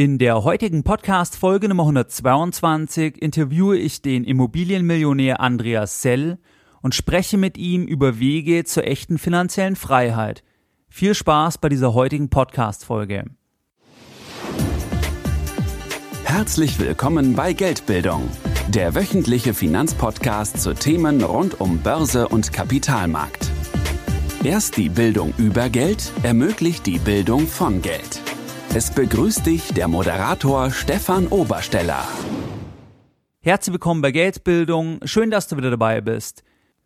In der heutigen Podcast-Folge Nummer 122 interviewe ich den Immobilienmillionär Andreas Sell und spreche mit ihm über Wege zur echten finanziellen Freiheit. Viel Spaß bei dieser heutigen Podcast-Folge. Herzlich willkommen bei Geldbildung, der wöchentliche Finanzpodcast zu Themen rund um Börse und Kapitalmarkt. Erst die Bildung über Geld ermöglicht die Bildung von Geld. Es begrüßt dich der Moderator Stefan Obersteller. Herzlich willkommen bei Geldbildung. Schön, dass du wieder dabei bist.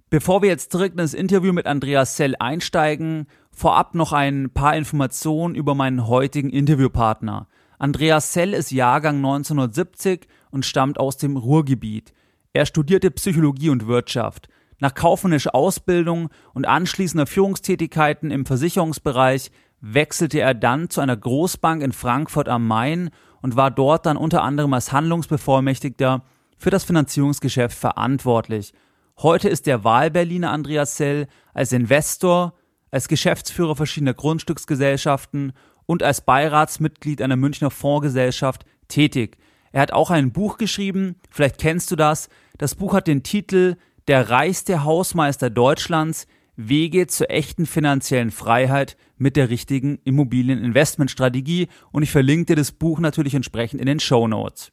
Bevor wir jetzt direkt in das Interview mit Andreas Sell einsteigen, vorab noch ein paar Informationen über meinen heutigen Interviewpartner. Andreas Sell ist Jahrgang 1970 und stammt aus dem Ruhrgebiet. Er studierte Psychologie und Wirtschaft. Nach kaufmännischer Ausbildung und anschließender Führungstätigkeiten im Versicherungsbereich wechselte er dann zu einer Großbank in Frankfurt am Main und war dort dann unter anderem als Handlungsbevollmächtigter für das Finanzierungsgeschäft verantwortlich. Heute ist der Wahlberliner Andreas Sell als Investor, als Geschäftsführer verschiedener Grundstücksgesellschaften und als Beiratsmitglied einer Münchner Fondsgesellschaft tätig. Er hat auch ein Buch geschrieben, vielleicht kennst du das. Das Buch hat den Titel Der reichste Hausmeister Deutschlands, Wege zur echten finanziellen Freiheit mit der richtigen Immobilieninvestmentstrategie und ich verlinke dir das Buch natürlich entsprechend in den Show Notes.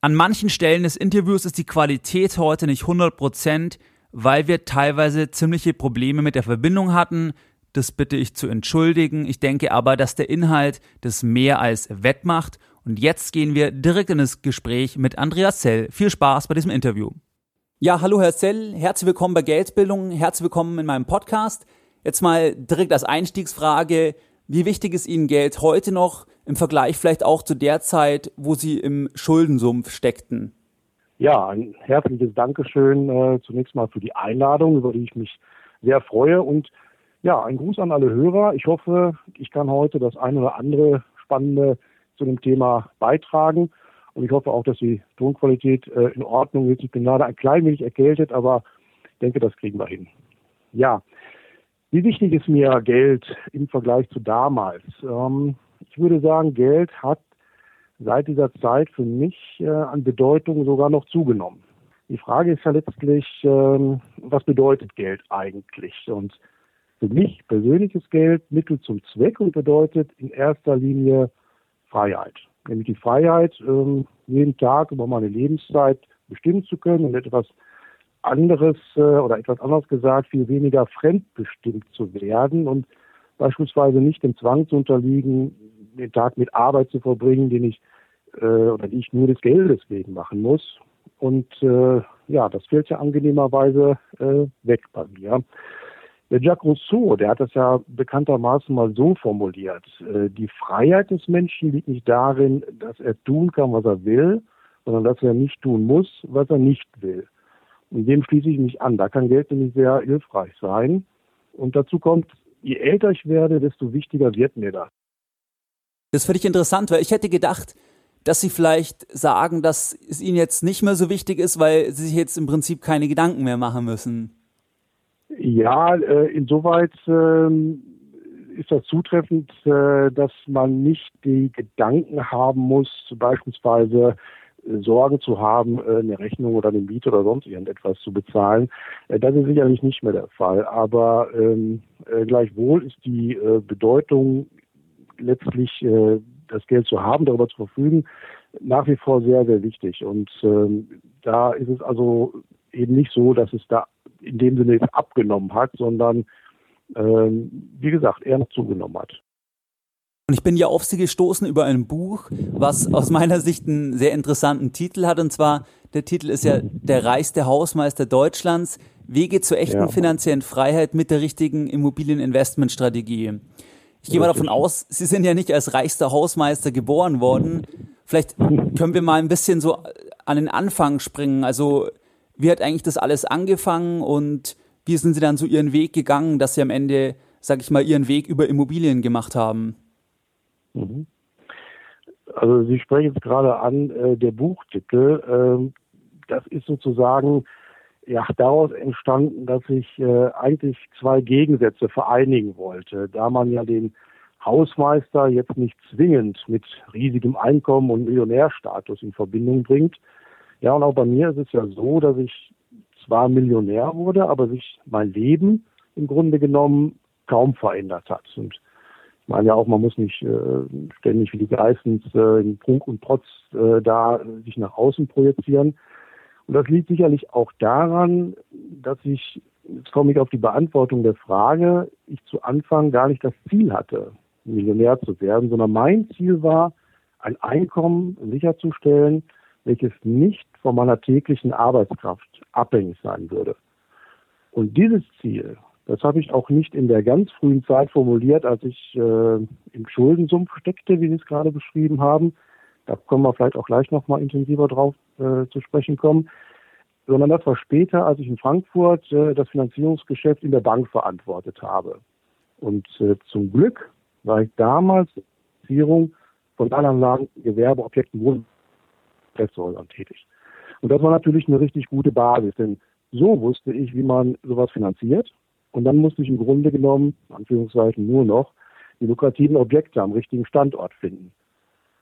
An manchen Stellen des Interviews ist die Qualität heute nicht 100%, weil wir teilweise ziemliche Probleme mit der Verbindung hatten. Das bitte ich zu entschuldigen. Ich denke aber, dass der Inhalt das mehr als wettmacht. Und jetzt gehen wir direkt in das Gespräch mit Andreas Zell. Viel Spaß bei diesem Interview. Ja, hallo Herr Zell, herzlich willkommen bei Geldbildung, herzlich willkommen in meinem Podcast. Jetzt mal direkt als Einstiegsfrage, wie wichtig ist Ihnen Geld heute noch im Vergleich vielleicht auch zu der Zeit, wo Sie im Schuldensumpf steckten? Ja, ein herzliches Dankeschön äh, zunächst mal für die Einladung, über die ich mich sehr freue. Und ja, ein Gruß an alle Hörer. Ich hoffe, ich kann heute das eine oder andere Spannende zu dem Thema beitragen. Und ich hoffe auch, dass die Tonqualität äh, in Ordnung ist. Ich bin gerade ein klein wenig erkältet, aber ich denke, das kriegen wir hin. Ja, wie wichtig ist mir Geld im Vergleich zu damals? Ähm, ich würde sagen, Geld hat seit dieser Zeit für mich äh, an Bedeutung sogar noch zugenommen. Die Frage ist ja letztlich, ähm, was bedeutet Geld eigentlich? Und für mich persönlich ist Geld Mittel zum Zweck und bedeutet in erster Linie Freiheit nämlich die Freiheit, ähm, jeden Tag über meine Lebenszeit bestimmen zu können und etwas anderes äh, oder etwas anders gesagt, viel weniger fremdbestimmt zu werden und beispielsweise nicht dem Zwang zu unterliegen, den Tag mit Arbeit zu verbringen, den ich äh, oder die ich nur des Geldes wegen machen muss. Und äh, ja, das fällt ja angenehmerweise äh, weg bei mir. Der Jacques Rousseau, der hat das ja bekanntermaßen mal so formuliert. Äh, die Freiheit des Menschen liegt nicht darin, dass er tun kann, was er will, sondern dass er nicht tun muss, was er nicht will. Und dem schließe ich mich an. Da kann Geld nämlich sehr hilfreich sein. Und dazu kommt, je älter ich werde, desto wichtiger wird mir das. Das finde ich interessant, weil ich hätte gedacht, dass Sie vielleicht sagen, dass es Ihnen jetzt nicht mehr so wichtig ist, weil Sie sich jetzt im Prinzip keine Gedanken mehr machen müssen. Ja, äh, insoweit ähm, ist das zutreffend, äh, dass man nicht die Gedanken haben muss, beispielsweise Sorge zu haben, eine Rechnung oder eine Miete oder sonst irgendetwas zu bezahlen. Das ist sicherlich nicht mehr der Fall. Aber ähm, gleichwohl ist die Bedeutung letztlich das Geld zu haben, darüber zu verfügen, nach wie vor sehr, sehr wichtig. Und ähm, da ist es also eben nicht so, dass es da in dem Sinne jetzt abgenommen hat, sondern ähm, wie gesagt, eher noch zugenommen hat. Und ich bin ja auf Sie gestoßen über ein Buch, was aus meiner Sicht einen sehr interessanten Titel hat. Und zwar, der Titel ist ja Der reichste Hausmeister Deutschlands, Wege zur echten ja. finanziellen Freiheit mit der richtigen Immobilieninvestmentstrategie. Ich gehe mal davon aus, Sie sind ja nicht als reichster Hausmeister geboren worden. Vielleicht können wir mal ein bisschen so an den Anfang springen. Also wie hat eigentlich das alles angefangen und wie sind Sie dann so Ihren Weg gegangen, dass Sie am Ende, sag ich mal, Ihren Weg über Immobilien gemacht haben? Mhm. Also Sie sprechen jetzt gerade an, äh, der Buchtitel, äh, das ist sozusagen ja daraus entstanden, dass ich äh, eigentlich zwei Gegensätze vereinigen wollte. Da man ja den Hausmeister jetzt nicht zwingend mit riesigem Einkommen und Millionärstatus in Verbindung bringt. Ja, und auch bei mir ist es ja so, dass ich zwar Millionär wurde, aber sich mein Leben im Grunde genommen kaum verändert hat. Und meine ja auch, man muss nicht äh, ständig wie die Geistens äh, in Prunk und Protz äh, da sich nach außen projizieren. Und das liegt sicherlich auch daran, dass ich, jetzt komme ich auf die Beantwortung der Frage, ich zu Anfang gar nicht das Ziel hatte, Millionär zu werden, sondern mein Ziel war, ein Einkommen sicherzustellen, welches nicht von meiner täglichen Arbeitskraft abhängig sein würde. Und dieses Ziel, das habe ich auch nicht in der ganz frühen Zeit formuliert, als ich äh, im Schuldensumpf steckte, wie Sie es gerade beschrieben haben. Da können wir vielleicht auch gleich nochmal intensiver drauf äh, zu sprechen kommen. Sondern das war später, als ich in Frankfurt äh, das Finanzierungsgeschäft in der Bank verantwortet habe. Und äh, zum Glück war ich damals Finanzierung von Anlagen, Gewerbeobjekten, Wohn- Presshäusern tätig. Und das war natürlich eine richtig gute Basis, denn so wusste ich, wie man sowas finanziert. Und dann musste ich im Grunde genommen, Anführungszeichen nur noch, die lukrativen Objekte am richtigen Standort finden.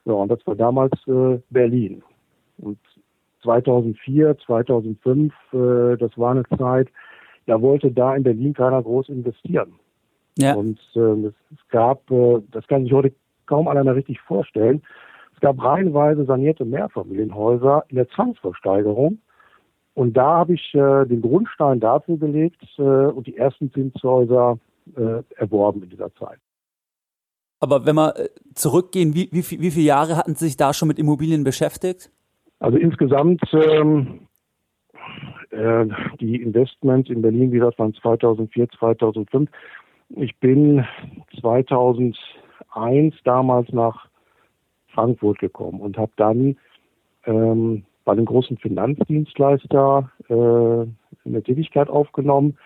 Ja, und das war damals äh, Berlin. Und 2004, 2005, äh, das war eine Zeit, da wollte da in Berlin keiner groß investieren. Ja. Und äh, es, gab, äh, das kann sich heute kaum einer mehr richtig vorstellen, es gab reihenweise sanierte Mehrfamilienhäuser in der Zwangsversteigerung. Und da habe ich äh, den Grundstein dafür gelegt äh, und die ersten Zinshäuser äh, erworben in dieser Zeit. Aber wenn wir äh, zurückgehen, wie, wie, wie viele Jahre hatten Sie sich da schon mit Immobilien beschäftigt? Also insgesamt ähm, äh, die Investments in Berlin, wie gesagt, waren 2004, 2005. Ich bin 2001 damals nach Frankfurt gekommen und habe dann ähm, bei einem großen Finanzdienstleister äh, eine Tätigkeit aufgenommen.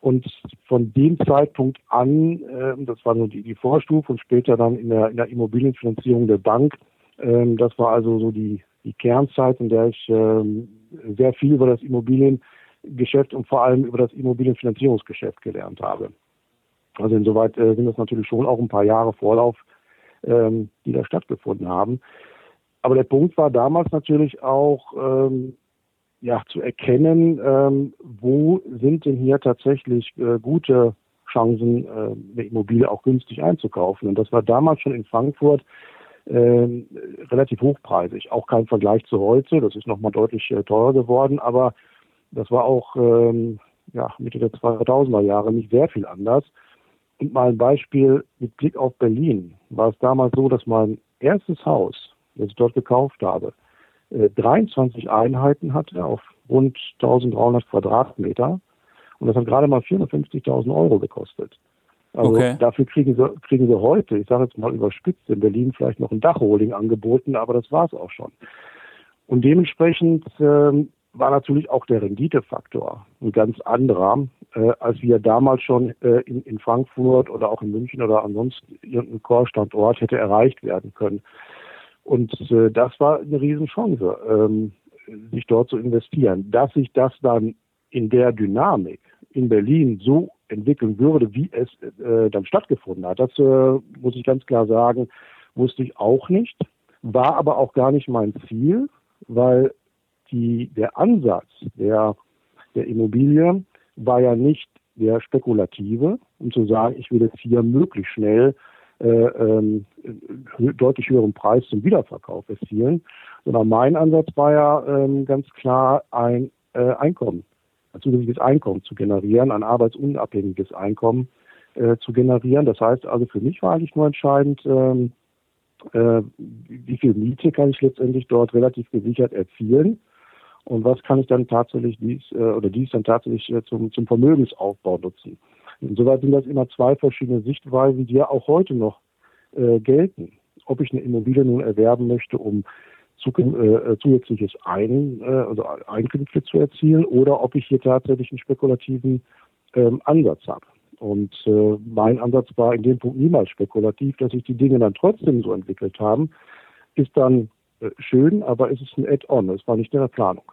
Und von dem Zeitpunkt an, äh, das war nur die, die Vorstufe und später dann in der, in der Immobilienfinanzierung der Bank, äh, das war also so die, die Kernzeit, in der ich äh, sehr viel über das Immobiliengeschäft und vor allem über das Immobilienfinanzierungsgeschäft gelernt habe. Also insoweit äh, sind das natürlich schon auch ein paar Jahre Vorlauf, ähm, die da stattgefunden haben. Aber der Punkt war damals natürlich auch, ähm, ja, zu erkennen, ähm, wo sind denn hier tatsächlich äh, gute Chancen, äh, eine Immobilie auch günstig einzukaufen. Und das war damals schon in Frankfurt äh, relativ hochpreisig. Auch kein Vergleich zu heute. Das ist nochmal deutlich äh, teurer geworden, aber das war auch ähm, ja, Mitte der 2000er Jahre nicht sehr viel anders. Und mal ein Beispiel mit Blick auf Berlin. War es damals so, dass mein erstes Haus, das ich dort gekauft habe, 23 äh, Einheiten hatte auf rund 1300 Quadratmeter. Und das hat gerade mal 450.000 Euro gekostet. Also okay. dafür kriegen sie, kriegen sie heute, ich sage jetzt mal überspitzt, in Berlin vielleicht noch ein Dachholding angeboten, aber das war es auch schon. Und dementsprechend ähm, war natürlich auch der Renditefaktor ein ganz anderer, äh, als wir damals schon äh, in, in, Frankfurt oder auch in München oder ansonsten irgendein Core-Standort hätte erreicht werden können. Und äh, das war eine Riesenchance, ähm, sich dort zu investieren. Dass sich das dann in der Dynamik in Berlin so entwickeln würde, wie es äh, dann stattgefunden hat, das äh, muss ich ganz klar sagen, wusste ich auch nicht, war aber auch gar nicht mein Ziel, weil die, der Ansatz der, der Immobilie war ja nicht der spekulative, um zu sagen, ich will jetzt hier möglichst schnell ähm, deutlich höheren Preis zum Wiederverkauf erzielen, sondern mein Ansatz war ja ähm, ganz klar ein äh, Einkommen, ein zusätzliches Einkommen zu generieren, ein arbeitsunabhängiges Einkommen äh, zu generieren. Das heißt also für mich war eigentlich nur entscheidend, ähm, äh, wie viel Miete kann ich letztendlich dort relativ gesichert erzielen und was kann ich dann tatsächlich dies äh, oder dies dann tatsächlich äh, zum, zum Vermögensaufbau nutzen. Insoweit sind das immer zwei verschiedene Sichtweisen, die ja auch heute noch äh, gelten. Ob ich eine Immobilie nun erwerben möchte, um äh, zusätzliches Ein, äh, also Einkünfte zu erzielen, oder ob ich hier tatsächlich einen spekulativen ähm, Ansatz habe. Und äh, mein Ansatz war in dem Punkt niemals spekulativ, dass sich die Dinge dann trotzdem so entwickelt haben, ist dann äh, schön, aber es ist ein Add-on, es war nicht in der Planung.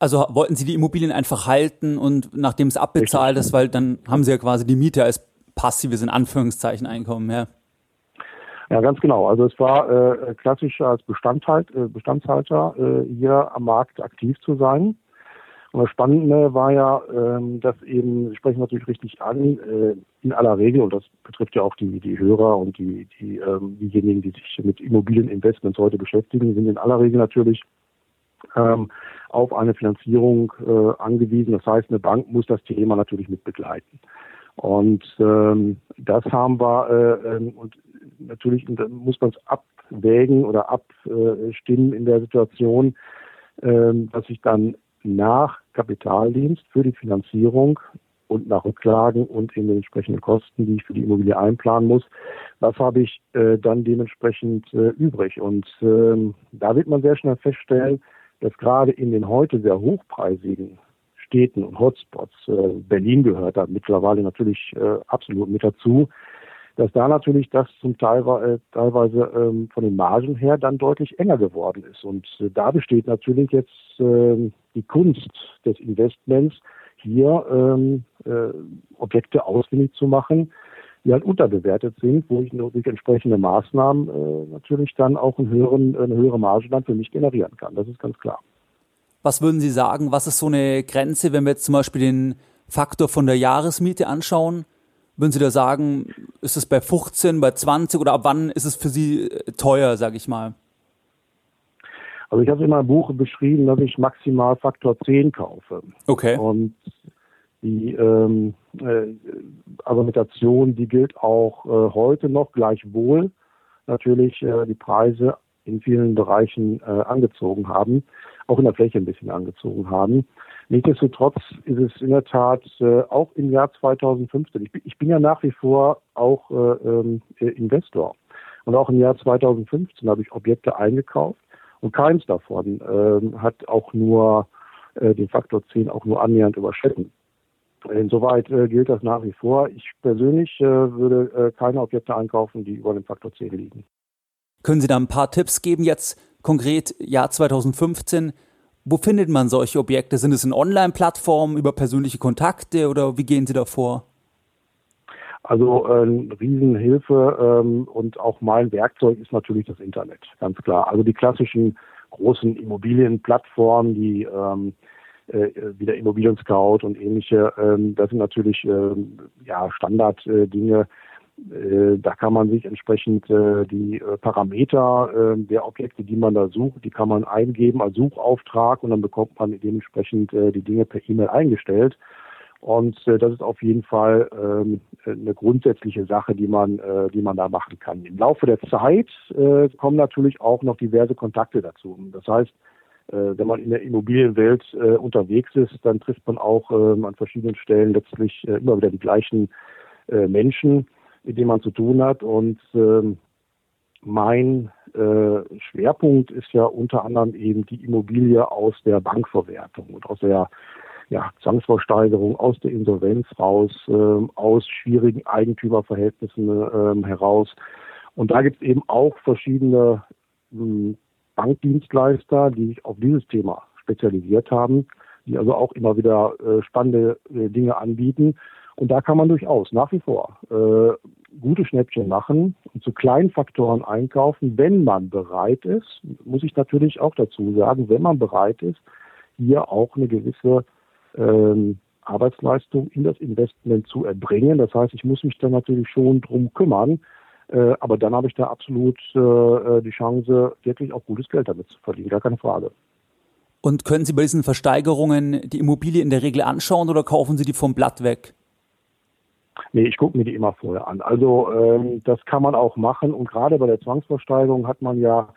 Also wollten Sie die Immobilien einfach halten und nachdem es abbezahlt ist, weil dann haben Sie ja quasi die Miete als passives in Anführungszeichen Einkommen, ja. Ja, ganz genau. Also es war äh, klassisch als Bestandhalt, äh, Bestandshalter äh, hier am Markt aktiv zu sein. Und das Spannende war ja, ähm, dass eben, Sie sprechen natürlich richtig an, äh, in aller Regel, und das betrifft ja auch die, die Hörer und die, die, ähm, diejenigen, die sich mit Immobilieninvestments heute beschäftigen, sind in aller Regel natürlich ähm, auf eine Finanzierung äh, angewiesen. Das heißt, eine Bank muss das Thema natürlich mit begleiten. Und ähm, das haben wir, äh, ähm, und natürlich muss man es abwägen oder abstimmen in der Situation, äh, dass ich dann nach Kapitaldienst für die Finanzierung und nach Rücklagen und in den entsprechenden Kosten, die ich für die Immobilie einplanen muss, was habe ich äh, dann dementsprechend äh, übrig. Und ähm, da wird man sehr schnell feststellen, dass gerade in den heute sehr hochpreisigen Städten und Hotspots, äh, Berlin gehört da mittlerweile natürlich äh, absolut mit dazu, dass da natürlich das zum Teil äh, teilweise ähm, von den Margen her dann deutlich enger geworden ist. Und äh, da besteht natürlich jetzt äh, die Kunst des Investments, hier ähm, äh, Objekte ausfindig zu machen, die halt unterbewertet sind, wo ich durch entsprechende Maßnahmen äh, natürlich dann auch einen höheren, eine höhere Marge dann für mich generieren kann. Das ist ganz klar. Was würden Sie sagen, was ist so eine Grenze, wenn wir jetzt zum Beispiel den Faktor von der Jahresmiete anschauen? Würden Sie da sagen, ist es bei 15, bei 20 oder ab wann ist es für Sie äh, teuer, sage ich mal? Also ich habe in meinem Buch beschrieben, dass ich maximal Faktor 10 kaufe. Okay. Und die ähm, äh, Argumentation, die gilt auch äh, heute noch gleichwohl natürlich äh, die Preise in vielen Bereichen äh, angezogen haben, auch in der Fläche ein bisschen angezogen haben. Nichtsdestotrotz ist es in der Tat äh, auch im Jahr 2015, ich ich bin ja nach wie vor auch äh, ähm, äh, Investor. Und auch im Jahr 2015 habe ich Objekte eingekauft und keins davon äh, hat auch nur äh, den Faktor 10 auch nur annähernd überschritten. Insoweit äh, gilt das nach wie vor. Ich persönlich äh, würde äh, keine Objekte einkaufen, die über dem Faktor 10 liegen. Können Sie da ein paar Tipps geben jetzt konkret Jahr 2015? Wo findet man solche Objekte? Sind es in Online-Plattformen, über persönliche Kontakte oder wie gehen Sie da vor? Also äh, Riesenhilfe ähm, und auch mein Werkzeug ist natürlich das Internet, ganz klar. Also die klassischen großen Immobilienplattformen, die ähm, äh, wie der Immobilien Scout und ähnliche, ähm, das sind natürlich ähm, ja Standarddinge, äh, da kann man sich entsprechend äh, die äh, Parameter der Objekte, die man da sucht, die kann man eingeben als Suchauftrag und dann bekommt man dementsprechend die Dinge per E-Mail eingestellt. Und das ist auf jeden Fall ähm, eine grundsätzliche Sache, die man, die man da machen kann. Im Laufe der Zeit kommen natürlich auch noch diverse Kontakte dazu. Das heißt, wenn man in der Immobilienwelt unterwegs ist, dann trifft man auch ähm, an verschiedenen Stellen letztlich immer wieder die gleichen Menschen mit dem man zu tun hat. Und ähm, mein äh, Schwerpunkt ist ja unter anderem eben die Immobilie aus der Bankverwertung und aus der ja, Zwangsversteigerung, aus der Insolvenz raus, äh, aus schwierigen Eigentümerverhältnissen äh, heraus. Und da gibt es eben auch verschiedene äh, Bankdienstleister, die sich auf dieses Thema spezialisiert haben, die also auch immer wieder äh, spannende äh, Dinge anbieten. Und da kann man durchaus nach wie vor äh, gute Schnäppchen machen und zu kleinen Faktoren einkaufen, wenn man bereit ist, muss ich natürlich auch dazu sagen, wenn man bereit ist, hier auch eine gewisse ähm, Arbeitsleistung in das Investment zu erbringen. Das heißt, ich muss mich dann natürlich schon drum kümmern, äh, aber dann habe ich da absolut äh, die Chance, wirklich auch gutes Geld damit zu verdienen, gar keine Frage. Und können Sie bei diesen Versteigerungen die Immobilie in der Regel anschauen oder kaufen Sie die vom Blatt weg? Nee, ich gucke mir die immer vorher an. Also ähm, das kann man auch machen und gerade bei der Zwangsversteigerung hat man ja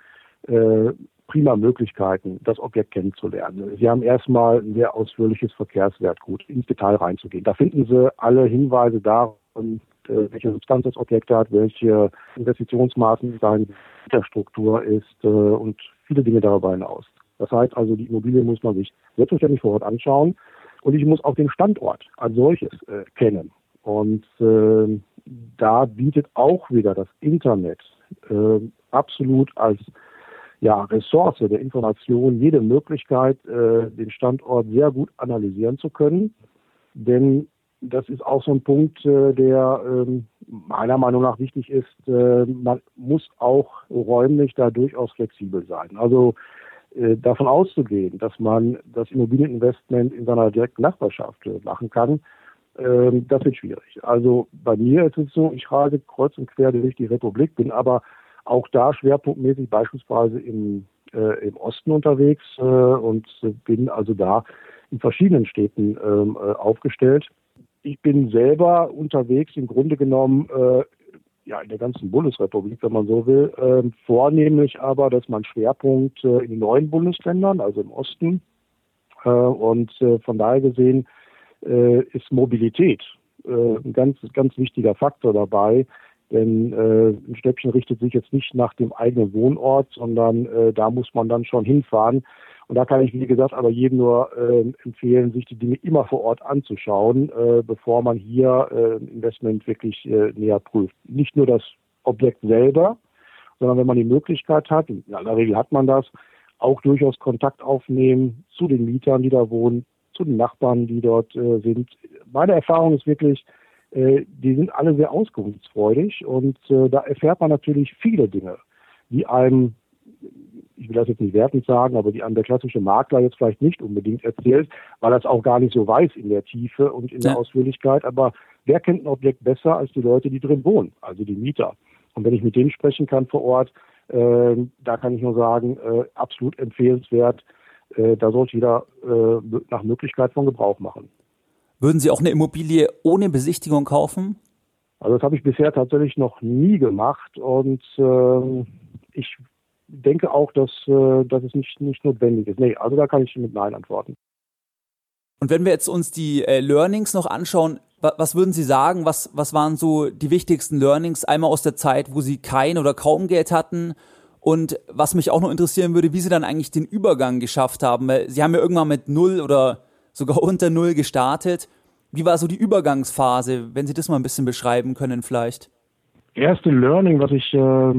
äh, prima Möglichkeiten, das Objekt kennenzulernen. Sie haben erstmal ein sehr ausführliches Verkehrswertgut, ins Detail reinzugehen. Da finden Sie alle Hinweise darauf, äh, welche Substanz das Objekt hat, welche Investitionsmaßen seine Struktur ist äh, und viele Dinge darüber hinaus. Das heißt also, die Immobilie muss man sich selbstverständlich vor Ort anschauen und ich muss auch den Standort als solches äh, kennen. Und äh, da bietet auch wieder das Internet äh, absolut als ja, Ressource der Information jede Möglichkeit, äh, den Standort sehr gut analysieren zu können. Denn das ist auch so ein Punkt, äh, der ähm, meiner Meinung nach wichtig ist. Äh, man muss auch räumlich da durchaus flexibel sein. Also äh, davon auszugehen, dass man das Immobilieninvestment in seiner direkten Nachbarschaft machen kann, ähm, das wird schwierig. Also bei mir ist es so, ich reise kreuz und quer durch die Republik, bin aber auch da schwerpunktmäßig beispielsweise im, äh, im Osten unterwegs äh, und bin also da in verschiedenen Städten ähm, äh, aufgestellt ich bin selber unterwegs im Grunde genommen äh, ja in der ganzen Bundesrepublik, wenn man so will, äh, vornehmlich aber, dass mein Schwerpunkt äh, in den neuen Bundesländern, also im Osten, äh, und äh, von daher gesehen äh, ist Mobilität ein ganz ganz wichtiger Faktor dabei. Denn äh, ein Stäbchen richtet sich jetzt nicht nach dem eigenen Wohnort, sondern äh, da muss man dann schon hinfahren. Und da kann ich, wie gesagt, aber jedem nur äh, empfehlen, sich die Dinge immer vor Ort anzuschauen, äh, bevor man hier äh, Investment wirklich äh, näher prüft. Nicht nur das Objekt selber, sondern wenn man die Möglichkeit hat, in aller Regel hat man das, auch durchaus Kontakt aufnehmen zu den Mietern, die da wohnen, zu den Nachbarn, die dort äh, sind. Meine Erfahrung ist wirklich, äh, die sind alle sehr auskunftsfreudig und da erfährt man natürlich viele Dinge, die einem ich will das jetzt nicht wertend sagen, aber die an der klassische Makler jetzt vielleicht nicht unbedingt erzählt, weil er es auch gar nicht so weiß in der Tiefe und in ja. der Ausführlichkeit. Aber wer kennt ein Objekt besser als die Leute, die drin wohnen, also die Mieter? Und wenn ich mit denen sprechen kann vor Ort, äh, da kann ich nur sagen, äh, absolut empfehlenswert. Äh, da sollte jeder äh, nach Möglichkeit von Gebrauch machen. Würden Sie auch eine Immobilie ohne Besichtigung kaufen? Also das habe ich bisher tatsächlich noch nie gemacht und äh, ich denke auch, dass, äh, dass es nicht, nicht notwendig ist. Nee, also da kann ich mit Nein antworten. Und wenn wir jetzt uns die äh, Learnings noch anschauen, wa was würden Sie sagen, was, was waren so die wichtigsten Learnings einmal aus der Zeit, wo Sie kein oder kaum Geld hatten? Und was mich auch noch interessieren würde, wie Sie dann eigentlich den Übergang geschafft haben, weil Sie haben ja irgendwann mit null oder sogar unter null gestartet. Wie war so die Übergangsphase, wenn Sie das mal ein bisschen beschreiben können vielleicht? Erste Learning, was ich äh,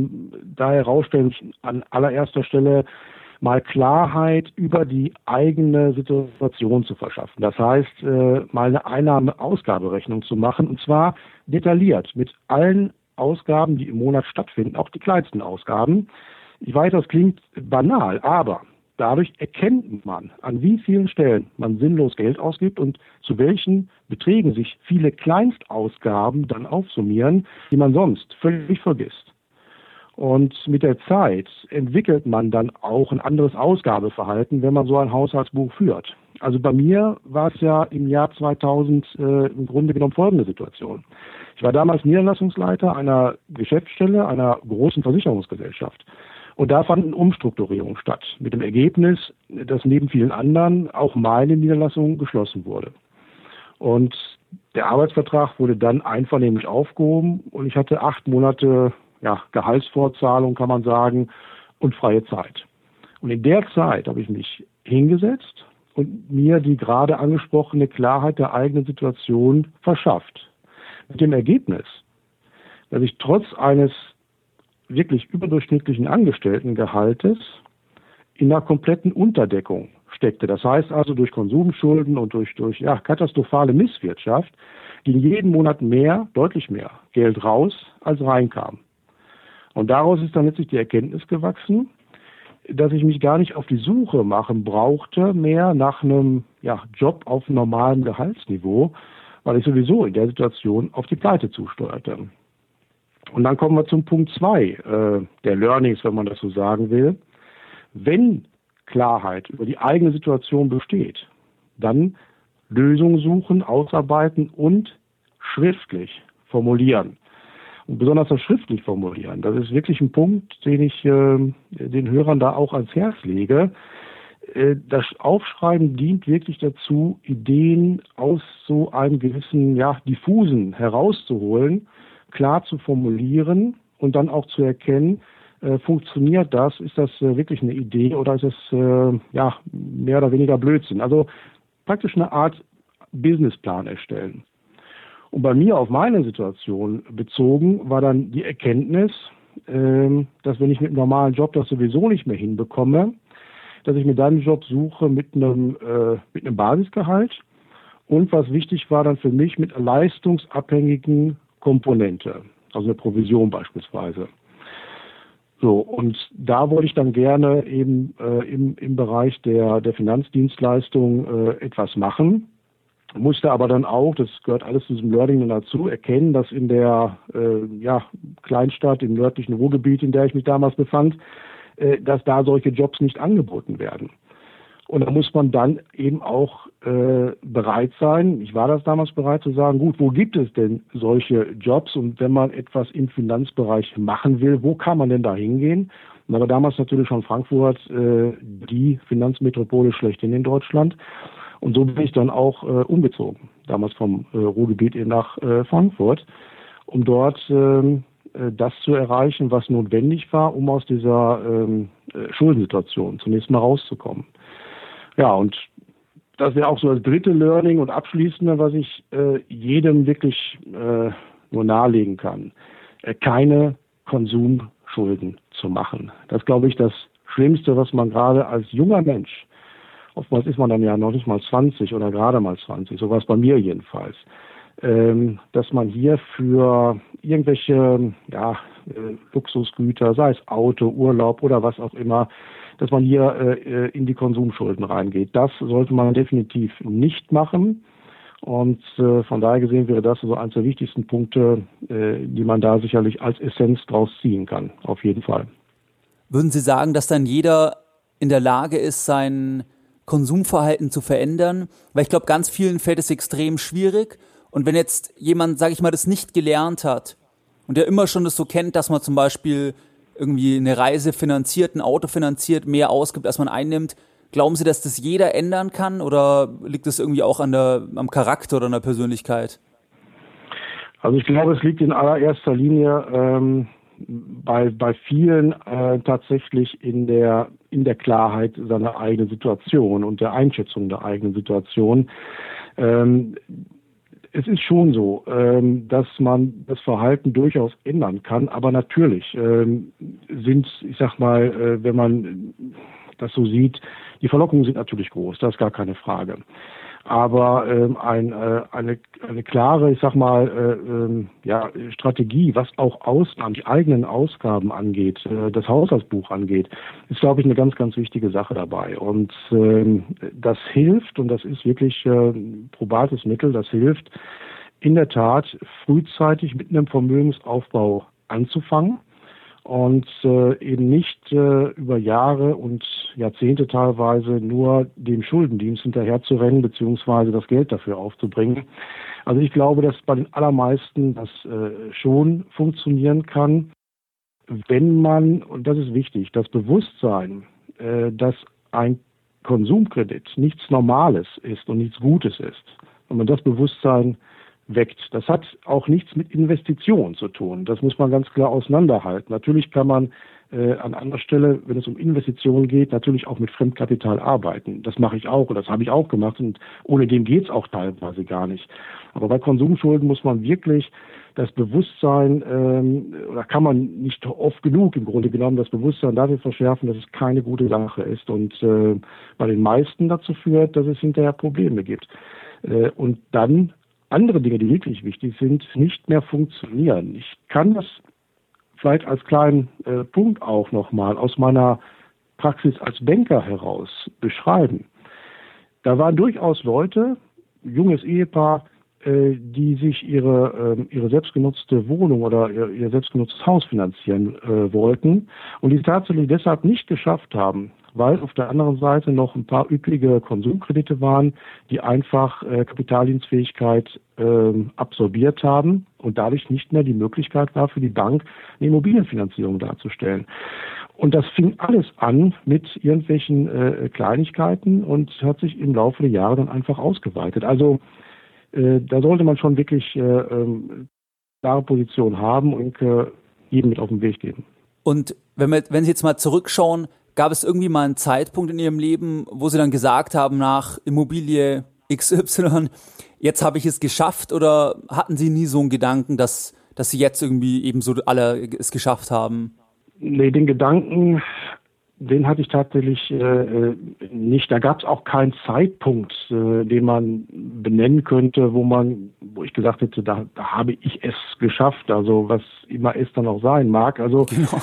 da herausstelle, an allererster Stelle mal Klarheit über die eigene Situation zu verschaffen. Das heißt, äh, mal eine Einnahme-Ausgaberechnung zu machen und zwar detailliert mit allen Ausgaben, die im Monat stattfinden, auch die kleinsten Ausgaben. Ich weiß, das klingt banal, aber Dadurch erkennt man, an wie vielen Stellen man sinnlos Geld ausgibt und zu welchen Beträgen sich viele Kleinstausgaben dann aufsummieren, die man sonst völlig vergisst. Und mit der Zeit entwickelt man dann auch ein anderes Ausgabeverhalten, wenn man so ein Haushaltsbuch führt. Also bei mir war es ja im Jahr 2000 äh, im Grunde genommen folgende Situation. Ich war damals Niederlassungsleiter einer Geschäftsstelle einer großen Versicherungsgesellschaft. Und da fanden Umstrukturierungen statt, mit dem Ergebnis, dass neben vielen anderen auch meine Niederlassung geschlossen wurde. Und der Arbeitsvertrag wurde dann einvernehmlich aufgehoben und ich hatte acht Monate ja, Gehaltsvorzahlung, kann man sagen, und freie Zeit. Und in der Zeit habe ich mich hingesetzt und mir die gerade angesprochene Klarheit der eigenen Situation verschafft. Mit dem Ergebnis, dass ich trotz eines wirklich überdurchschnittlichen Angestelltengehaltes in einer kompletten Unterdeckung steckte. Das heißt also durch Konsumschulden und durch, durch ja, katastrophale Misswirtschaft ging jeden Monat mehr, deutlich mehr Geld raus, als reinkam. Und daraus ist dann letztlich die Erkenntnis gewachsen, dass ich mich gar nicht auf die Suche machen brauchte, mehr nach einem ja, Job auf normalem Gehaltsniveau, weil ich sowieso in der Situation auf die Pleite zusteuerte. Und dann kommen wir zum Punkt zwei äh, der Learnings, wenn man das so sagen will. Wenn Klarheit über die eigene Situation besteht, dann Lösungen suchen, ausarbeiten und schriftlich formulieren. Und besonders das schriftlich formulieren, das ist wirklich ein Punkt, den ich äh, den Hörern da auch ans Herz lege. Äh, das Aufschreiben dient wirklich dazu, Ideen aus so einem gewissen, ja, diffusen herauszuholen klar zu formulieren und dann auch zu erkennen, funktioniert das? Ist das äh, wirklich eine Idee oder ist es äh, ja mehr oder weniger Blödsinn? Also praktisch eine Art Businessplan erstellen. Und bei mir auf meine Situation bezogen war dann die Erkenntnis, ähm, dass wenn ich mit einem normalen Job das sowieso nicht mehr hinbekomme, dass ich mir dann einen Job suche mit einem, äh, mit einem Basisgehalt und was wichtig war dann für mich mit leistungsabhängigen Komponente, also eine Provision beispielsweise. So, und da wollte ich dann gerne eben äh, im, im Bereich der, der Finanzdienstleistung äh, etwas machen musste aber dann auch, das gehört alles zu diesem Learning dazu, erkennen, dass in der äh, ja, Kleinstadt, im nördlichen Ruhrgebiet, in der ich mich damals befand, äh, dass da solche Jobs nicht angeboten werden. Und da muss man dann eben auch äh, bereit sein, ich war das damals bereit zu sagen, gut, wo gibt es denn solche Jobs und wenn man etwas im Finanzbereich machen will, wo kann man denn da hingehen? Und da war damals natürlich schon Frankfurt äh, die Finanzmetropole schlechthin in Deutschland. Und so bin ich dann auch äh, umgezogen, damals vom äh, Ruhrgebiet nach äh, Frankfurt, um dort ähm, äh, das zu erreichen, was notwendig war, um aus dieser ähm, äh, Schuldensituation zunächst mal rauszukommen. Ja, und das wäre auch so das dritte Learning und abschließende, was ich äh, jedem wirklich äh, nur nahelegen kann. Äh, keine Konsumschulden zu machen. Das glaube ich das Schlimmste, was man gerade als junger Mensch Oftmals ist man dann ja noch nicht mal 20 oder gerade mal 20, so war es bei mir jedenfalls. Ähm, dass man hier für irgendwelche ja, äh, Luxusgüter, sei es Auto, Urlaub oder was auch immer, dass man hier äh, in die Konsumschulden reingeht. Das sollte man definitiv nicht machen. Und äh, von daher gesehen wäre das so eines der wichtigsten Punkte, äh, die man da sicherlich als Essenz draus ziehen kann. Auf jeden Fall. Würden Sie sagen, dass dann jeder in der Lage ist, sein Konsumverhalten zu verändern, weil ich glaube, ganz vielen fällt es extrem schwierig. Und wenn jetzt jemand, sage ich mal, das nicht gelernt hat und der immer schon das so kennt, dass man zum Beispiel irgendwie eine Reise finanziert, ein Auto finanziert, mehr ausgibt, als man einnimmt, glauben Sie, dass das jeder ändern kann oder liegt das irgendwie auch an der, am Charakter oder an der Persönlichkeit? Also ich glaube, es liegt in allererster Linie ähm, bei, bei vielen äh, tatsächlich in der, in der Klarheit seiner eigenen Situation und der Einschätzung der eigenen Situation. Ähm, es ist schon so, ähm, dass man das Verhalten durchaus ändern kann, aber natürlich ähm, sind, ich sag mal, äh, wenn man das so sieht, die Verlockungen sind natürlich groß, das ist gar keine Frage aber ähm, ein, äh, eine, eine klare, ich sag mal, äh, ähm, ja, Strategie, was auch Ausgaben, die eigenen Ausgaben angeht, äh, das Haushaltsbuch angeht, ist, glaube ich, eine ganz, ganz wichtige Sache dabei. Und ähm, das hilft, und das ist wirklich äh, probates Mittel, das hilft, in der Tat frühzeitig mit einem Vermögensaufbau anzufangen und äh, eben nicht äh, über Jahre und Jahrzehnte teilweise nur dem Schuldendienst hinterherzurennen beziehungsweise das Geld dafür aufzubringen. Also ich glaube, dass bei den allermeisten das äh, schon funktionieren kann, wenn man, und das ist wichtig, das Bewusstsein, äh, dass ein Konsumkredit nichts Normales ist und nichts Gutes ist, wenn man das Bewusstsein weckt. Das hat auch nichts mit Investitionen zu tun. Das muss man ganz klar auseinanderhalten. Natürlich kann man äh, an anderer Stelle, wenn es um Investitionen geht, natürlich auch mit Fremdkapital arbeiten. Das mache ich auch und das habe ich auch gemacht und ohne dem geht es auch teilweise gar nicht. Aber bei Konsumschulden muss man wirklich das Bewusstsein, ähm, oder kann man nicht oft genug im Grunde genommen das Bewusstsein dafür verschärfen, dass es keine gute Sache ist und äh, bei den meisten dazu führt, dass es hinterher Probleme gibt. Äh, und dann andere Dinge, die wirklich wichtig sind, nicht mehr funktionieren. Ich kann das vielleicht als kleinen äh, Punkt auch nochmal aus meiner Praxis als Banker heraus beschreiben. Da waren durchaus Leute, junges Ehepaar, äh, die sich ihre, äh, ihre selbstgenutzte Wohnung oder ihr, ihr selbstgenutztes Haus finanzieren äh, wollten und die es tatsächlich deshalb nicht geschafft haben, weil auf der anderen Seite noch ein paar üppige Konsumkredite waren, die einfach äh, Kapitaldienstfähigkeit äh, absorbiert haben und dadurch nicht mehr die Möglichkeit war für die Bank eine Immobilienfinanzierung darzustellen. Und das fing alles an mit irgendwelchen äh, Kleinigkeiten und hat sich im Laufe der Jahre dann einfach ausgeweitet. Also äh, da sollte man schon wirklich äh, ähm, klare Position haben und äh, jedem mit auf den Weg geben. Und wenn, wir, wenn Sie jetzt mal zurückschauen, Gab es irgendwie mal einen Zeitpunkt in Ihrem Leben, wo Sie dann gesagt haben, nach Immobilie XY, jetzt habe ich es geschafft? Oder hatten Sie nie so einen Gedanken, dass, dass Sie jetzt irgendwie eben so alle es geschafft haben? Nee, den Gedanken, den hatte ich tatsächlich äh, äh nicht. Da gab es auch keinen Zeitpunkt, äh, den man benennen könnte, wo man, wo ich gesagt hätte, da, da habe ich es geschafft. Also was immer es dann auch sein mag. Also genau.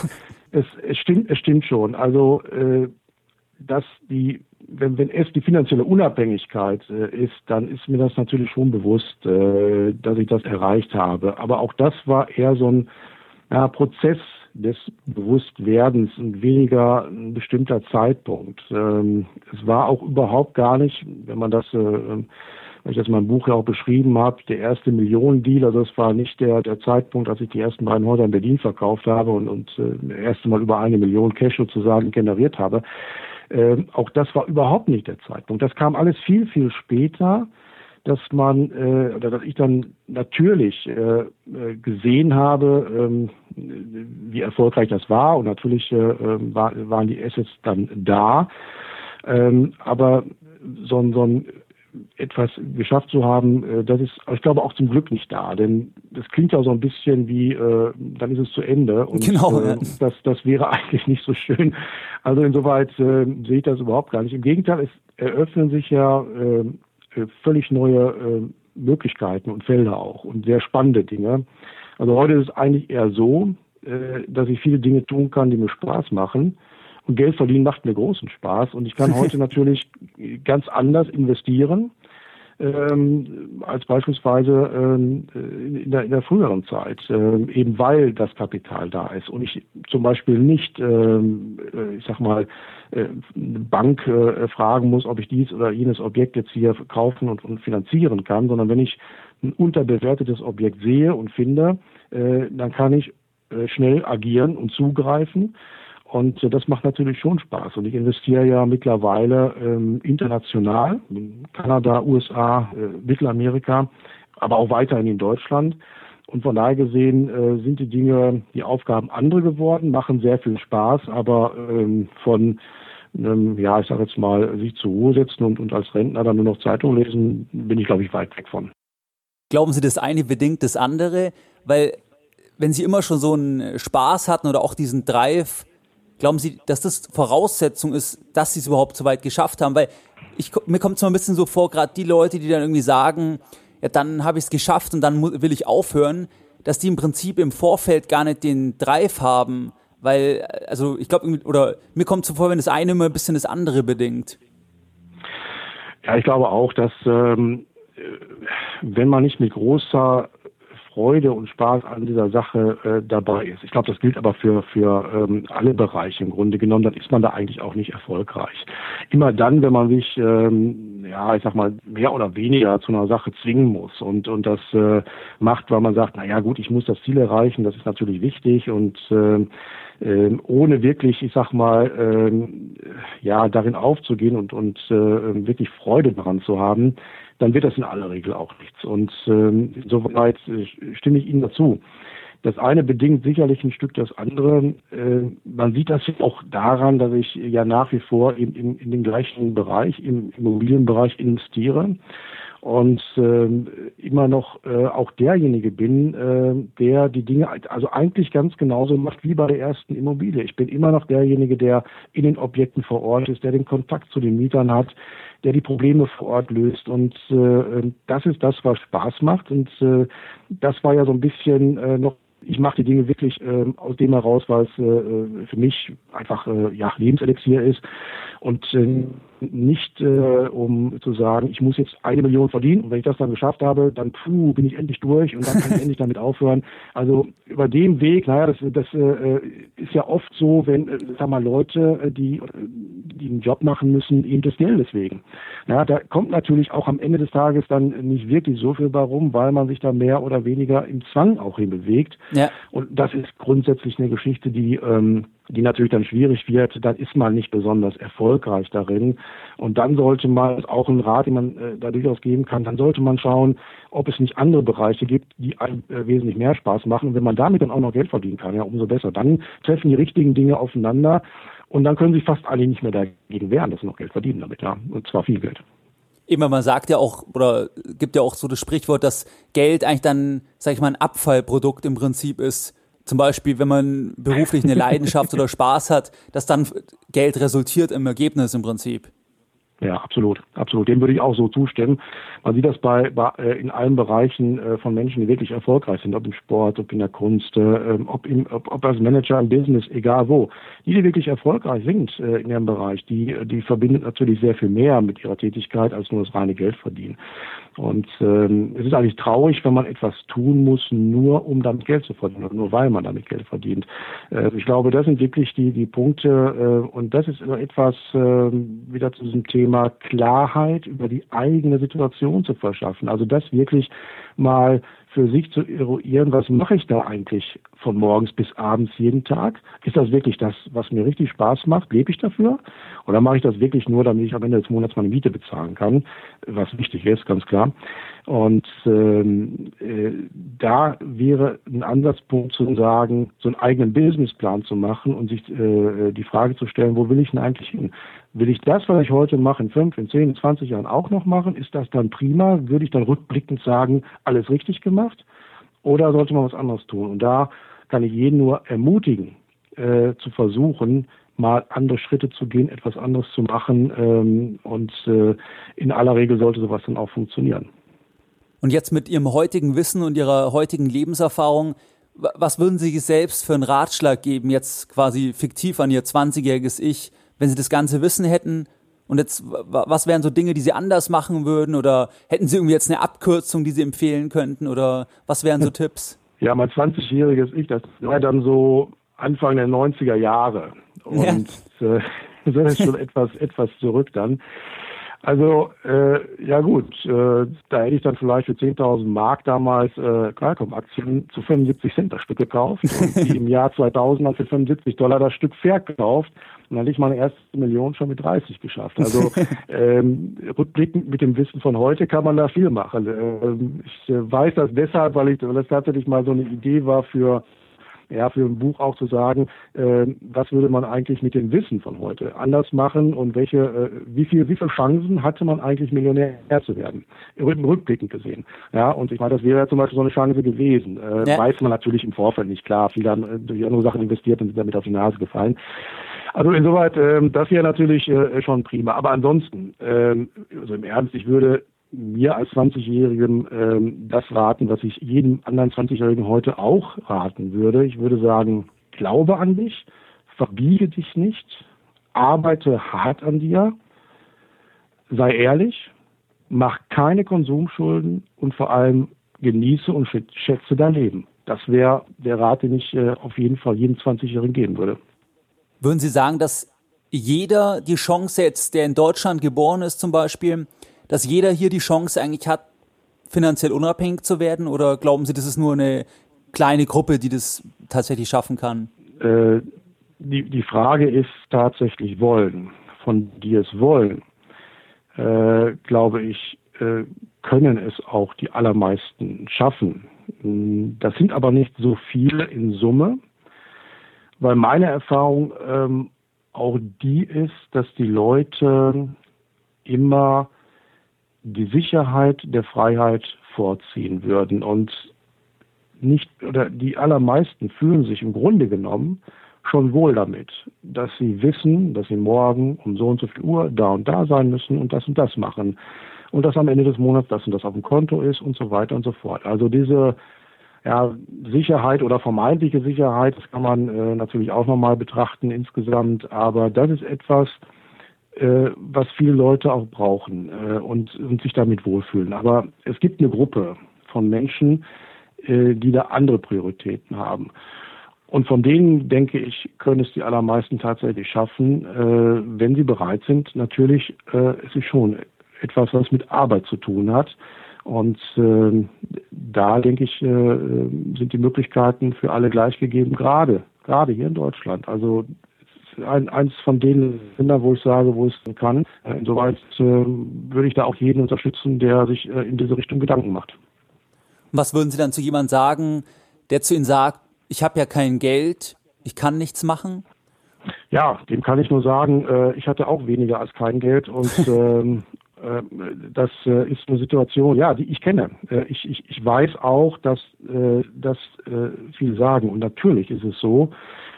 Es, es stimmt, es stimmt schon. Also äh, dass die, wenn, wenn es die finanzielle Unabhängigkeit äh, ist, dann ist mir das natürlich schon bewusst, äh, dass ich das erreicht habe. Aber auch das war eher so ein ja, Prozess des Bewusstwerdens und weniger ein bestimmter Zeitpunkt. Ähm, es war auch überhaupt gar nicht, wenn man das, äh, wenn ich das in meinem Buch ja auch beschrieben habe, der erste Millionendeal, also das war nicht der, der Zeitpunkt, als ich die ersten beiden Häuser in Berlin verkauft habe und, und äh, das erste Mal über eine Million Cash sozusagen generiert habe. Ähm, auch das war überhaupt nicht der Zeitpunkt. Das kam alles viel, viel später dass man äh, oder dass ich dann natürlich äh, äh, gesehen habe, ähm, wie erfolgreich das war und natürlich äh, ähm, war, waren die Assets dann da, ähm, aber so, ein so ein etwas geschafft zu haben, äh, das ist, ich glaube, auch zum Glück nicht da. Denn das klingt ja so ein bisschen wie, äh, dann ist es zu Ende. Und genau, äh, das, das wäre eigentlich nicht so schön. Also insoweit äh, sehe ich das überhaupt gar nicht. Im Gegenteil, es eröffnen sich ja äh, äh, völlig neue äh, Möglichkeiten und Felder auch und sehr spannende Dinge. Also heute ist es eigentlich eher so, äh, dass ich viele Dinge tun kann, die mir Spaß machen. Geld verdienen macht mir großen Spaß. Und ich kann heute natürlich ganz anders investieren ähm, als beispielsweise ähm, in, der, in der früheren Zeit, ähm, eben weil das Kapital da ist und ich zum Beispiel nicht, ähm, äh, ich sag mal, äh, eine Bank äh, fragen muss, ob ich dies oder jenes Objekt jetzt hier kaufen und, und finanzieren kann, sondern wenn ich ein unterbewertetes Objekt sehe und finde, äh, dann kann ich äh, schnell agieren und zugreifen und äh, das macht natürlich schon Spaß. Und ich investiere ja mittlerweile ähm, international, in Kanada, USA, äh, Mittelamerika, aber auch weiterhin in Deutschland. Und von daher gesehen äh, sind die Dinge, die Aufgaben andere geworden, machen sehr viel Spaß, aber ähm, von ähm, ja, ich sage jetzt mal, sich zur Ruhe setzen und, und als Rentner dann nur noch Zeitung lesen, bin ich, glaube ich, weit weg von. Glauben Sie, das eine bedingt das andere? Weil wenn Sie immer schon so einen Spaß hatten oder auch diesen Drive, Glauben Sie, dass das Voraussetzung ist, dass Sie es überhaupt so weit geschafft haben? Weil ich, mir kommt es mal ein bisschen so vor, gerade die Leute, die dann irgendwie sagen, ja, dann habe ich es geschafft und dann will ich aufhören, dass die im Prinzip im Vorfeld gar nicht den Drive haben, weil, also ich glaube, oder mir kommt es so vor, wenn das eine immer ein bisschen das andere bedingt. Ja, ich glaube auch, dass ähm, wenn man nicht mit großer Freude und Spaß an dieser Sache äh, dabei ist. Ich glaube, das gilt aber für, für ähm, alle Bereiche im Grunde genommen, dann ist man da eigentlich auch nicht erfolgreich. Immer dann, wenn man sich, ähm, ja, ich sag mal, mehr oder weniger zu einer Sache zwingen muss und, und das äh, macht, weil man sagt, na ja, gut, ich muss das Ziel erreichen, das ist natürlich wichtig und äh, ähm, ohne wirklich, ich sag mal, ähm, ja, darin aufzugehen und, und äh, wirklich Freude daran zu haben, dann wird das in aller Regel auch nichts. Und ähm, insoweit äh, stimme ich Ihnen dazu. Das eine bedingt sicherlich ein Stück das andere. Äh, man sieht das auch daran, dass ich ja nach wie vor in, in, in den gleichen Bereich, im Immobilienbereich investiere und äh, immer noch äh, auch derjenige bin, äh, der die Dinge also eigentlich ganz genauso macht wie bei der ersten Immobilie. Ich bin immer noch derjenige, der in den Objekten vor Ort ist, der den Kontakt zu den Mietern hat, der die Probleme vor Ort löst. Und äh, das ist das, was Spaß macht. Und äh, das war ja so ein bisschen äh, noch ich mache die Dinge wirklich äh, aus dem heraus, weil es äh, für mich einfach äh, ja, Lebenselixier ist und äh, nicht äh, um zu sagen, ich muss jetzt eine Million verdienen und wenn ich das dann geschafft habe, dann puh, bin ich endlich durch und dann kann ich endlich damit aufhören. Also über den Weg, naja, das, das äh, ist ja oft so, wenn, äh, sag mal, Leute, äh, die, die einen Job machen müssen, eben des Geldes wegen. Na, da kommt natürlich auch am Ende des Tages dann nicht wirklich so viel bei rum, weil man sich da mehr oder weniger im Zwang auch hinbewegt. Ja. Und das ist grundsätzlich eine Geschichte, die ähm, die natürlich dann schwierig wird, dann ist man nicht besonders erfolgreich darin. Und dann sollte man, auch ein Rat, den man äh, da durchaus geben kann, dann sollte man schauen, ob es nicht andere Bereiche gibt, die einem äh, wesentlich mehr Spaß machen. Und wenn man damit dann auch noch Geld verdienen kann, ja, umso besser. Dann treffen die richtigen Dinge aufeinander und dann können sich fast alle nicht mehr dagegen wehren, dass sie noch Geld verdienen damit, ja. Und zwar viel Geld immer, man sagt ja auch, oder gibt ja auch so das Sprichwort, dass Geld eigentlich dann, sag ich mal, ein Abfallprodukt im Prinzip ist zum Beispiel, wenn man beruflich eine Leidenschaft oder Spaß hat, dass dann Geld resultiert im Ergebnis im Prinzip. Ja, absolut, absolut. Dem würde ich auch so zustimmen. Man sieht das bei, bei äh, in allen Bereichen äh, von Menschen, die wirklich erfolgreich sind, ob im Sport, ob in der Kunst, äh, ähm, ob, im, ob, ob als Manager im Business, egal wo. Die, die wirklich erfolgreich sind in ihrem Bereich, die, die verbindet natürlich sehr viel mehr mit ihrer Tätigkeit als nur das reine Geld verdienen. Und ähm, es ist eigentlich traurig, wenn man etwas tun muss, nur um damit Geld zu verdienen oder nur weil man damit Geld verdient. Äh, ich glaube, das sind wirklich die, die Punkte äh, und das ist etwas äh, wieder zu diesem Thema Klarheit über die eigene Situation zu verschaffen. Also das wirklich mal für sich zu eruieren, was mache ich da eigentlich von morgens bis abends jeden Tag? Ist das wirklich das, was mir richtig Spaß macht? Lebe ich dafür? Oder mache ich das wirklich nur, damit ich am Ende des Monats meine Miete bezahlen kann? Was wichtig ist, ganz klar. Und ähm, äh, da wäre ein Ansatzpunkt zu sagen, so einen eigenen Businessplan zu machen und sich äh, die Frage zu stellen, wo will ich denn eigentlich hin? Will ich das, was ich heute mache, in fünf, in zehn, in zwanzig Jahren auch noch machen? Ist das dann prima? Würde ich dann rückblickend sagen, alles richtig gemacht? Oder sollte man was anderes tun? Und da kann ich jeden nur ermutigen, äh, zu versuchen, mal andere Schritte zu gehen, etwas anderes zu machen. Ähm, und äh, in aller Regel sollte sowas dann auch funktionieren. Und jetzt mit Ihrem heutigen Wissen und Ihrer heutigen Lebenserfahrung, was würden Sie sich selbst für einen Ratschlag geben, jetzt quasi fiktiv an Ihr 20-jähriges Ich, wenn Sie das ganze Wissen hätten? Und jetzt, was wären so Dinge, die Sie anders machen würden? Oder hätten Sie irgendwie jetzt eine Abkürzung, die Sie empfehlen könnten? Oder was wären so Tipps? Ja, mein 20-jähriges Ich, das war dann so Anfang der 90er Jahre. Und ja. äh, das ist schon etwas, etwas zurück dann. Also, äh, ja gut, äh, da hätte ich dann vielleicht für 10.000 Mark damals äh, Qualcomm-Aktien zu 75 Cent das Stück gekauft und die im Jahr 2000 dann für 75 Dollar das Stück verkauft. Und dann hätte ich meine erste Million schon mit 30 geschafft. Also ähm, rückblickend mit dem Wissen von heute kann man da viel machen. Ähm, ich äh, weiß das deshalb, weil, ich, weil das tatsächlich mal so eine Idee war für ja, für ein Buch auch zu sagen, äh, was würde man eigentlich mit dem Wissen von heute anders machen und welche, äh, wie viel, wie viele Chancen hatte man eigentlich Millionär zu werden? Im Rückblickend gesehen. Ja, und ich meine, das wäre ja zum Beispiel so eine Chance gewesen. Äh, ja. Weiß man natürlich im Vorfeld nicht klar. Viele haben äh, durch andere Sachen investiert und sind damit auf die Nase gefallen. Also insoweit, ähm, das wäre natürlich äh, schon prima. Aber ansonsten, ähm, also im Ernst, ich würde mir als 20-Jährigen ähm, das raten, was ich jedem anderen 20-Jährigen heute auch raten würde. Ich würde sagen, glaube an dich, verbiege dich nicht, arbeite hart an dir, sei ehrlich, mach keine Konsumschulden und vor allem genieße und schätze dein Leben. Das wäre der Rat, den ich äh, auf jeden Fall jedem 20-Jährigen geben würde. Würden Sie sagen, dass jeder die Chance jetzt, der in Deutschland geboren ist zum Beispiel, dass jeder hier die Chance eigentlich hat, finanziell unabhängig zu werden? Oder glauben Sie, das ist nur eine kleine Gruppe, die das tatsächlich schaffen kann? Äh, die, die Frage ist tatsächlich wollen. Von die es wollen, äh, glaube ich, äh, können es auch die allermeisten schaffen. Das sind aber nicht so viele in Summe, weil meine Erfahrung ähm, auch die ist, dass die Leute immer die Sicherheit der Freiheit vorziehen würden. Und nicht, oder die allermeisten fühlen sich im Grunde genommen schon wohl damit, dass sie wissen, dass sie morgen um so und so viel Uhr da und da sein müssen und das und das machen. Und dass am Ende des Monats das und das auf dem Konto ist und so weiter und so fort. Also diese ja, Sicherheit oder vermeintliche Sicherheit, das kann man äh, natürlich auch nochmal betrachten insgesamt, aber das ist etwas, was viele Leute auch brauchen äh, und, und sich damit wohlfühlen. Aber es gibt eine Gruppe von Menschen, äh, die da andere Prioritäten haben. Und von denen, denke ich, können es die allermeisten tatsächlich schaffen, äh, wenn sie bereit sind. Natürlich äh, es ist schon etwas, was mit Arbeit zu tun hat. Und äh, da, denke ich, äh, sind die Möglichkeiten für alle gleich gegeben, gerade, gerade hier in Deutschland. Also ein, eins von den Ländern, wo ich sage, wo es kann. Äh, insoweit äh, würde ich da auch jeden unterstützen, der sich äh, in diese Richtung Gedanken macht. Was würden Sie dann zu jemandem sagen, der zu Ihnen sagt, ich habe ja kein Geld, ich kann nichts machen? Ja, dem kann ich nur sagen, äh, ich hatte auch weniger als kein Geld und ähm, äh, das äh, ist eine Situation, ja, die ich kenne. Ich, ich, ich weiß auch, dass das viele sagen. Und natürlich ist es so,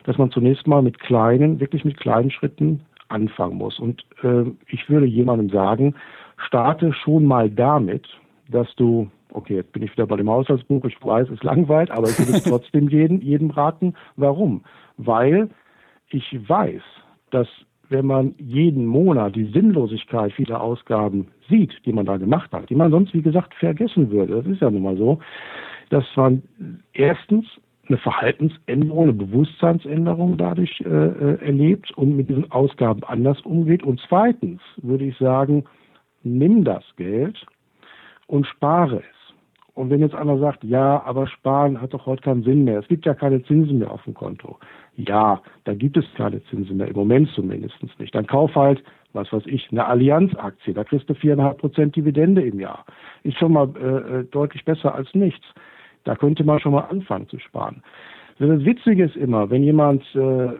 dass man zunächst mal mit kleinen, wirklich mit kleinen Schritten anfangen muss. Und ich würde jemandem sagen, starte schon mal damit, dass du, okay, jetzt bin ich wieder bei dem Haushaltsbuch, ich weiß, es langweilt, aber ich würde es trotzdem jedem, jedem raten. Warum? Weil ich weiß, dass wenn man jeden Monat die Sinnlosigkeit vieler Ausgaben sieht, die man da gemacht hat, die man sonst, wie gesagt, vergessen würde, das ist ja nun mal so, dass man erstens eine Verhaltensänderung, eine Bewusstseinsänderung dadurch äh, äh erlebt und mit diesen Ausgaben anders umgeht. Und zweitens würde ich sagen, nimm das Geld und spare es. Und wenn jetzt einer sagt, ja, aber sparen hat doch heute keinen Sinn mehr, es gibt ja keine Zinsen mehr auf dem Konto. Ja, da gibt es keine Zinsen mehr, im Moment zumindest nicht. Dann kauf halt, was weiß ich, eine Allianz-Aktie, da kriegst du viereinhalb Prozent Dividende im Jahr. Ist schon mal äh, äh, deutlich besser als nichts. Da könnte man schon mal anfangen zu sparen. Das Witzige ist immer, wenn jemand, äh, äh,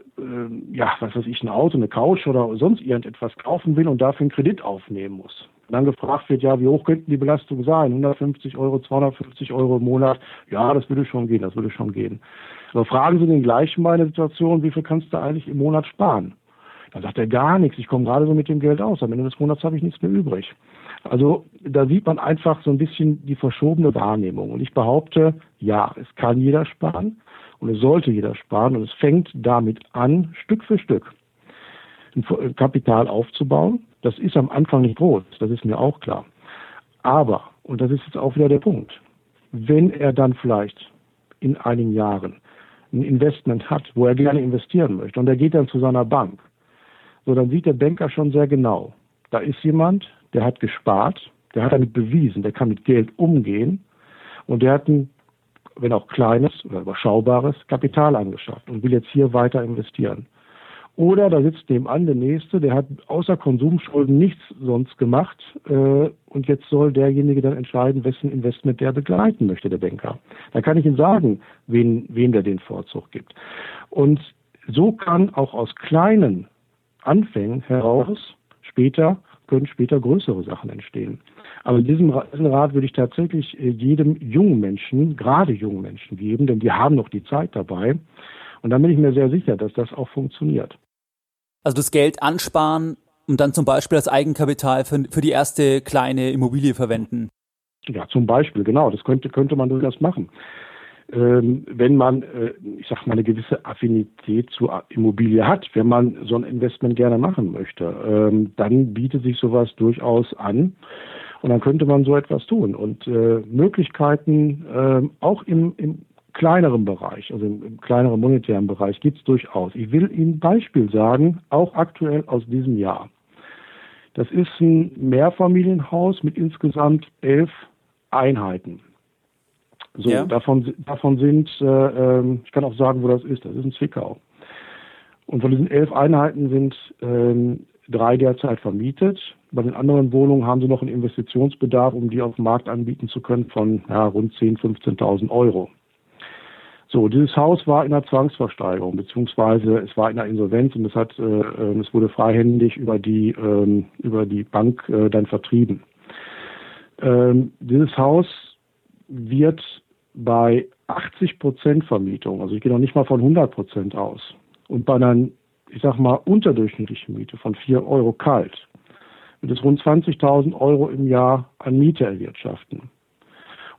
ja, was weiß ich, ein Auto, eine Couch oder sonst irgendetwas kaufen will und dafür einen Kredit aufnehmen muss dann gefragt wird, ja, wie hoch könnten die Belastungen sein? 150 Euro, 250 Euro im Monat? Ja, das würde schon gehen, das würde schon gehen. Aber fragen Sie den gleichen mal in der Situation, wie viel kannst du eigentlich im Monat sparen? Dann sagt er gar nichts, ich komme gerade so mit dem Geld aus, am Ende des Monats habe ich nichts mehr übrig. Also da sieht man einfach so ein bisschen die verschobene Wahrnehmung. Und ich behaupte, ja, es kann jeder sparen und es sollte jeder sparen und es fängt damit an, Stück für Stück ein Kapital aufzubauen. Das ist am Anfang nicht groß, das ist mir auch klar. Aber, und das ist jetzt auch wieder der Punkt, wenn er dann vielleicht in einigen Jahren ein Investment hat, wo er gerne investieren möchte, und er geht dann zu seiner Bank, so dann sieht der Banker schon sehr genau, da ist jemand, der hat gespart, der hat damit bewiesen, der kann mit Geld umgehen und der hat ein, wenn auch kleines oder überschaubares Kapital angeschafft und will jetzt hier weiter investieren. Oder da sitzt nebenan der Nächste, der hat außer Konsumschulden nichts sonst gemacht äh, und jetzt soll derjenige dann entscheiden, wessen Investment der begleiten möchte, der Banker. Da kann ich Ihnen sagen, wen, wen der den Vorzug gibt. Und so kann auch aus kleinen Anfängen heraus später können später größere Sachen entstehen. Aber diesen, diesen Rat würde ich tatsächlich äh, jedem jungen Menschen, gerade jungen Menschen geben, denn die haben noch die Zeit dabei. Und da bin ich mir sehr sicher, dass das auch funktioniert. Also das Geld ansparen und dann zum Beispiel als Eigenkapital für, für die erste kleine Immobilie verwenden. Ja, zum Beispiel, genau. Das könnte, könnte man durchaus machen. Ähm, wenn man, äh, ich sag mal, eine gewisse Affinität zur Immobilie hat, wenn man so ein Investment gerne machen möchte, ähm, dann bietet sich sowas durchaus an. Und dann könnte man so etwas tun. Und äh, Möglichkeiten äh, auch im, im kleineren Bereich, also im, im kleineren monetären Bereich, gibt es durchaus. Ich will Ihnen ein Beispiel sagen, auch aktuell aus diesem Jahr. Das ist ein Mehrfamilienhaus mit insgesamt elf Einheiten. So, ja. davon, davon sind, äh, ähm, ich kann auch sagen, wo das ist, das ist in Zwickau. Und von diesen elf Einheiten sind ähm, drei derzeit vermietet. Bei den anderen Wohnungen haben sie noch einen Investitionsbedarf, um die auf dem Markt anbieten zu können, von ja, rund 10.000, 15.000 Euro. So, dieses Haus war in der Zwangsversteigerung, beziehungsweise es war in der Insolvenz und es hat, äh, ähm, es wurde freihändig über die, ähm, über die Bank äh, dann vertrieben. Ähm, dieses Haus wird bei 80 Prozent Vermietung, also ich gehe noch nicht mal von 100 Prozent aus, und bei einer, ich sag mal, unterdurchschnittlichen Miete von 4 Euro kalt, wird es rund 20.000 Euro im Jahr an Miete erwirtschaften.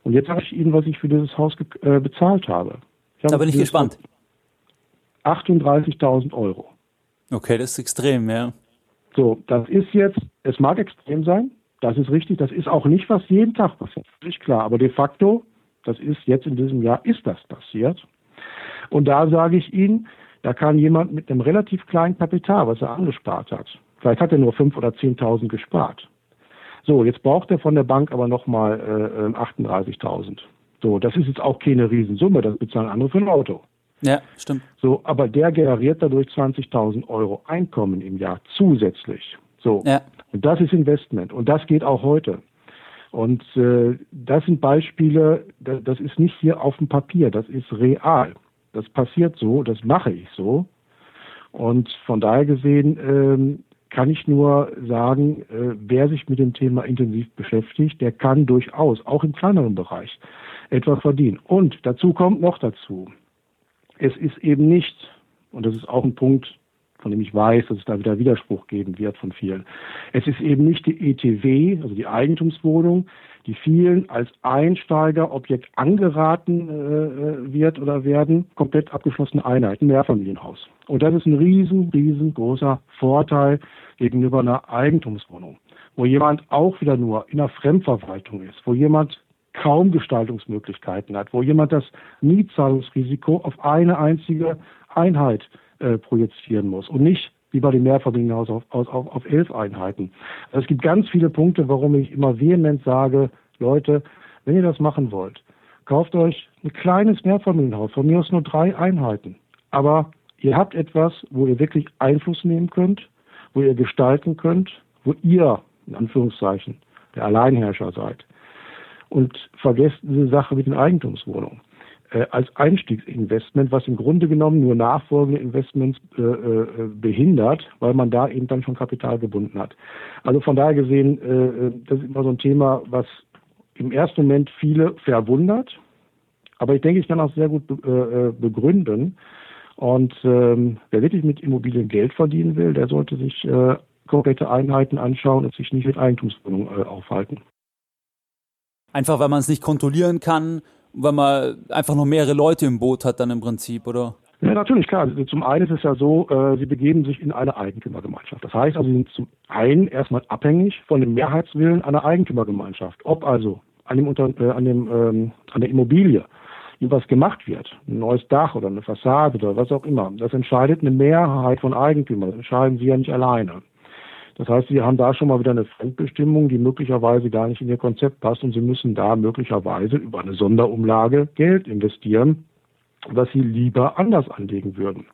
Und jetzt sage ich Ihnen, was ich für dieses Haus äh, bezahlt habe. Da bin ich gespannt. 38.000 Euro. Okay, das ist extrem, ja. So, das ist jetzt, es mag extrem sein, das ist richtig, das ist auch nicht, was jeden Tag passiert, völlig klar, aber de facto, das ist jetzt in diesem Jahr, ist das passiert. Und da sage ich Ihnen, da kann jemand mit einem relativ kleinen Kapital, was er angespart hat, vielleicht hat er nur 5.000 oder 10.000 gespart. So, jetzt braucht er von der Bank aber nochmal äh, 38.000. So, das ist jetzt auch keine Riesensumme, das bezahlen andere für ein Auto. Ja, stimmt. So, aber der generiert dadurch 20.000 Euro Einkommen im Jahr zusätzlich. So, ja. und das ist Investment und das geht auch heute. Und äh, das sind Beispiele, das, ist nicht hier auf dem Papier, das ist real. Das passiert so, das mache ich so. Und von daher gesehen ähm, kann ich nur sagen, äh, wer sich mit dem Thema intensiv beschäftigt, der kann durchaus auch im kleineren Bereich etwas verdienen. Und dazu kommt noch dazu, es ist eben nicht, und das ist auch ein Punkt, von dem ich weiß, dass es da wieder Widerspruch geben wird von vielen. Es ist eben nicht die ETW, also die Eigentumswohnung, die vielen als Einsteigerobjekt angeraten äh, wird oder werden, komplett abgeschlossene Einheiten, Mehrfamilienhaus. Und das ist ein riesen, riesengroßer Vorteil gegenüber einer Eigentumswohnung, wo jemand auch wieder nur in der Fremdverwaltung ist, wo jemand kaum Gestaltungsmöglichkeiten hat, wo jemand das Mietzahlungsrisiko auf eine einzige Einheit äh, projizieren muss und nicht wie bei dem Mehrfamilienhaus auf, auf, auf elf Einheiten. Also es gibt ganz viele Punkte, warum ich immer vehement sage, Leute, wenn ihr das machen wollt, kauft euch ein kleines Mehrfamilienhaus, von mir aus nur drei Einheiten. Aber ihr habt etwas, wo ihr wirklich Einfluss nehmen könnt, wo ihr gestalten könnt, wo ihr, in Anführungszeichen, der Alleinherrscher seid. Und vergesst diese Sache mit den Eigentumswohnungen als Einstiegsinvestment, was im Grunde genommen nur nachfolgende Investments äh, äh, behindert, weil man da eben dann schon Kapital gebunden hat. Also von daher gesehen, äh, das ist immer so ein Thema, was im ersten Moment viele verwundert, aber ich denke, ich kann auch sehr gut äh, begründen. Und ähm, wer wirklich mit Immobilien Geld verdienen will, der sollte sich äh, konkrete Einheiten anschauen und sich nicht mit Eigentumswohnungen äh, aufhalten. Einfach weil man es nicht kontrollieren kann weil man einfach noch mehrere Leute im Boot hat dann im Prinzip, oder? Ja, natürlich, klar. Zum einen ist es ja so, äh, sie begeben sich in eine Eigentümergemeinschaft. Das heißt also, sie sind zum einen erstmal abhängig von dem Mehrheitswillen einer Eigentümergemeinschaft. Ob also an dem, Unter äh, an, dem ähm, an der Immobilie was gemacht wird, ein neues Dach oder eine Fassade oder was auch immer, das entscheidet eine Mehrheit von Eigentümern. Das entscheiden sie ja nicht alleine. Das heißt, Sie haben da schon mal wieder eine Fremdbestimmung, die möglicherweise gar nicht in Ihr Konzept passt und Sie müssen da möglicherweise über eine Sonderumlage Geld investieren, was Sie lieber anders anlegen würden.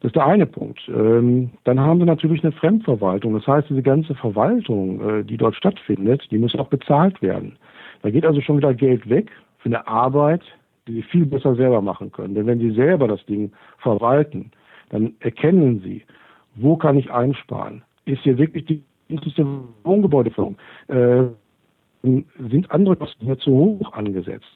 Das ist der eine Punkt. Ähm, dann haben Sie natürlich eine Fremdverwaltung. Das heißt, diese ganze Verwaltung, äh, die dort stattfindet, die muss auch bezahlt werden. Da geht also schon wieder Geld weg für eine Arbeit, die Sie viel besser selber machen können. Denn wenn Sie selber das Ding verwalten, dann erkennen Sie, wo kann ich einsparen? Ist hier wirklich die günstigste Wohngebäudeförderung. Äh, sind andere Kosten hier zu hoch angesetzt?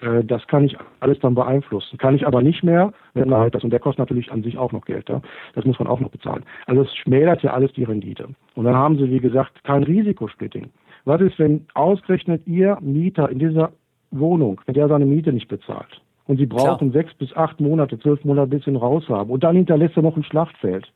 Äh, das kann ich alles dann beeinflussen. Kann ich aber nicht mehr, wenn man halt das, und der kostet natürlich an sich auch noch Geld, ja? das muss man auch noch bezahlen. Also es schmälert ja alles die Rendite. Und dann haben sie, wie gesagt, kein Risikosplitting. Was ist, wenn ausgerechnet Ihr Mieter in dieser Wohnung, wenn der seine Miete nicht bezahlt und Sie brauchen Klar. sechs bis acht Monate, zwölf Monate bis Sie ihn raushaben und dann hinterlässt er noch ein Schlachtfeld.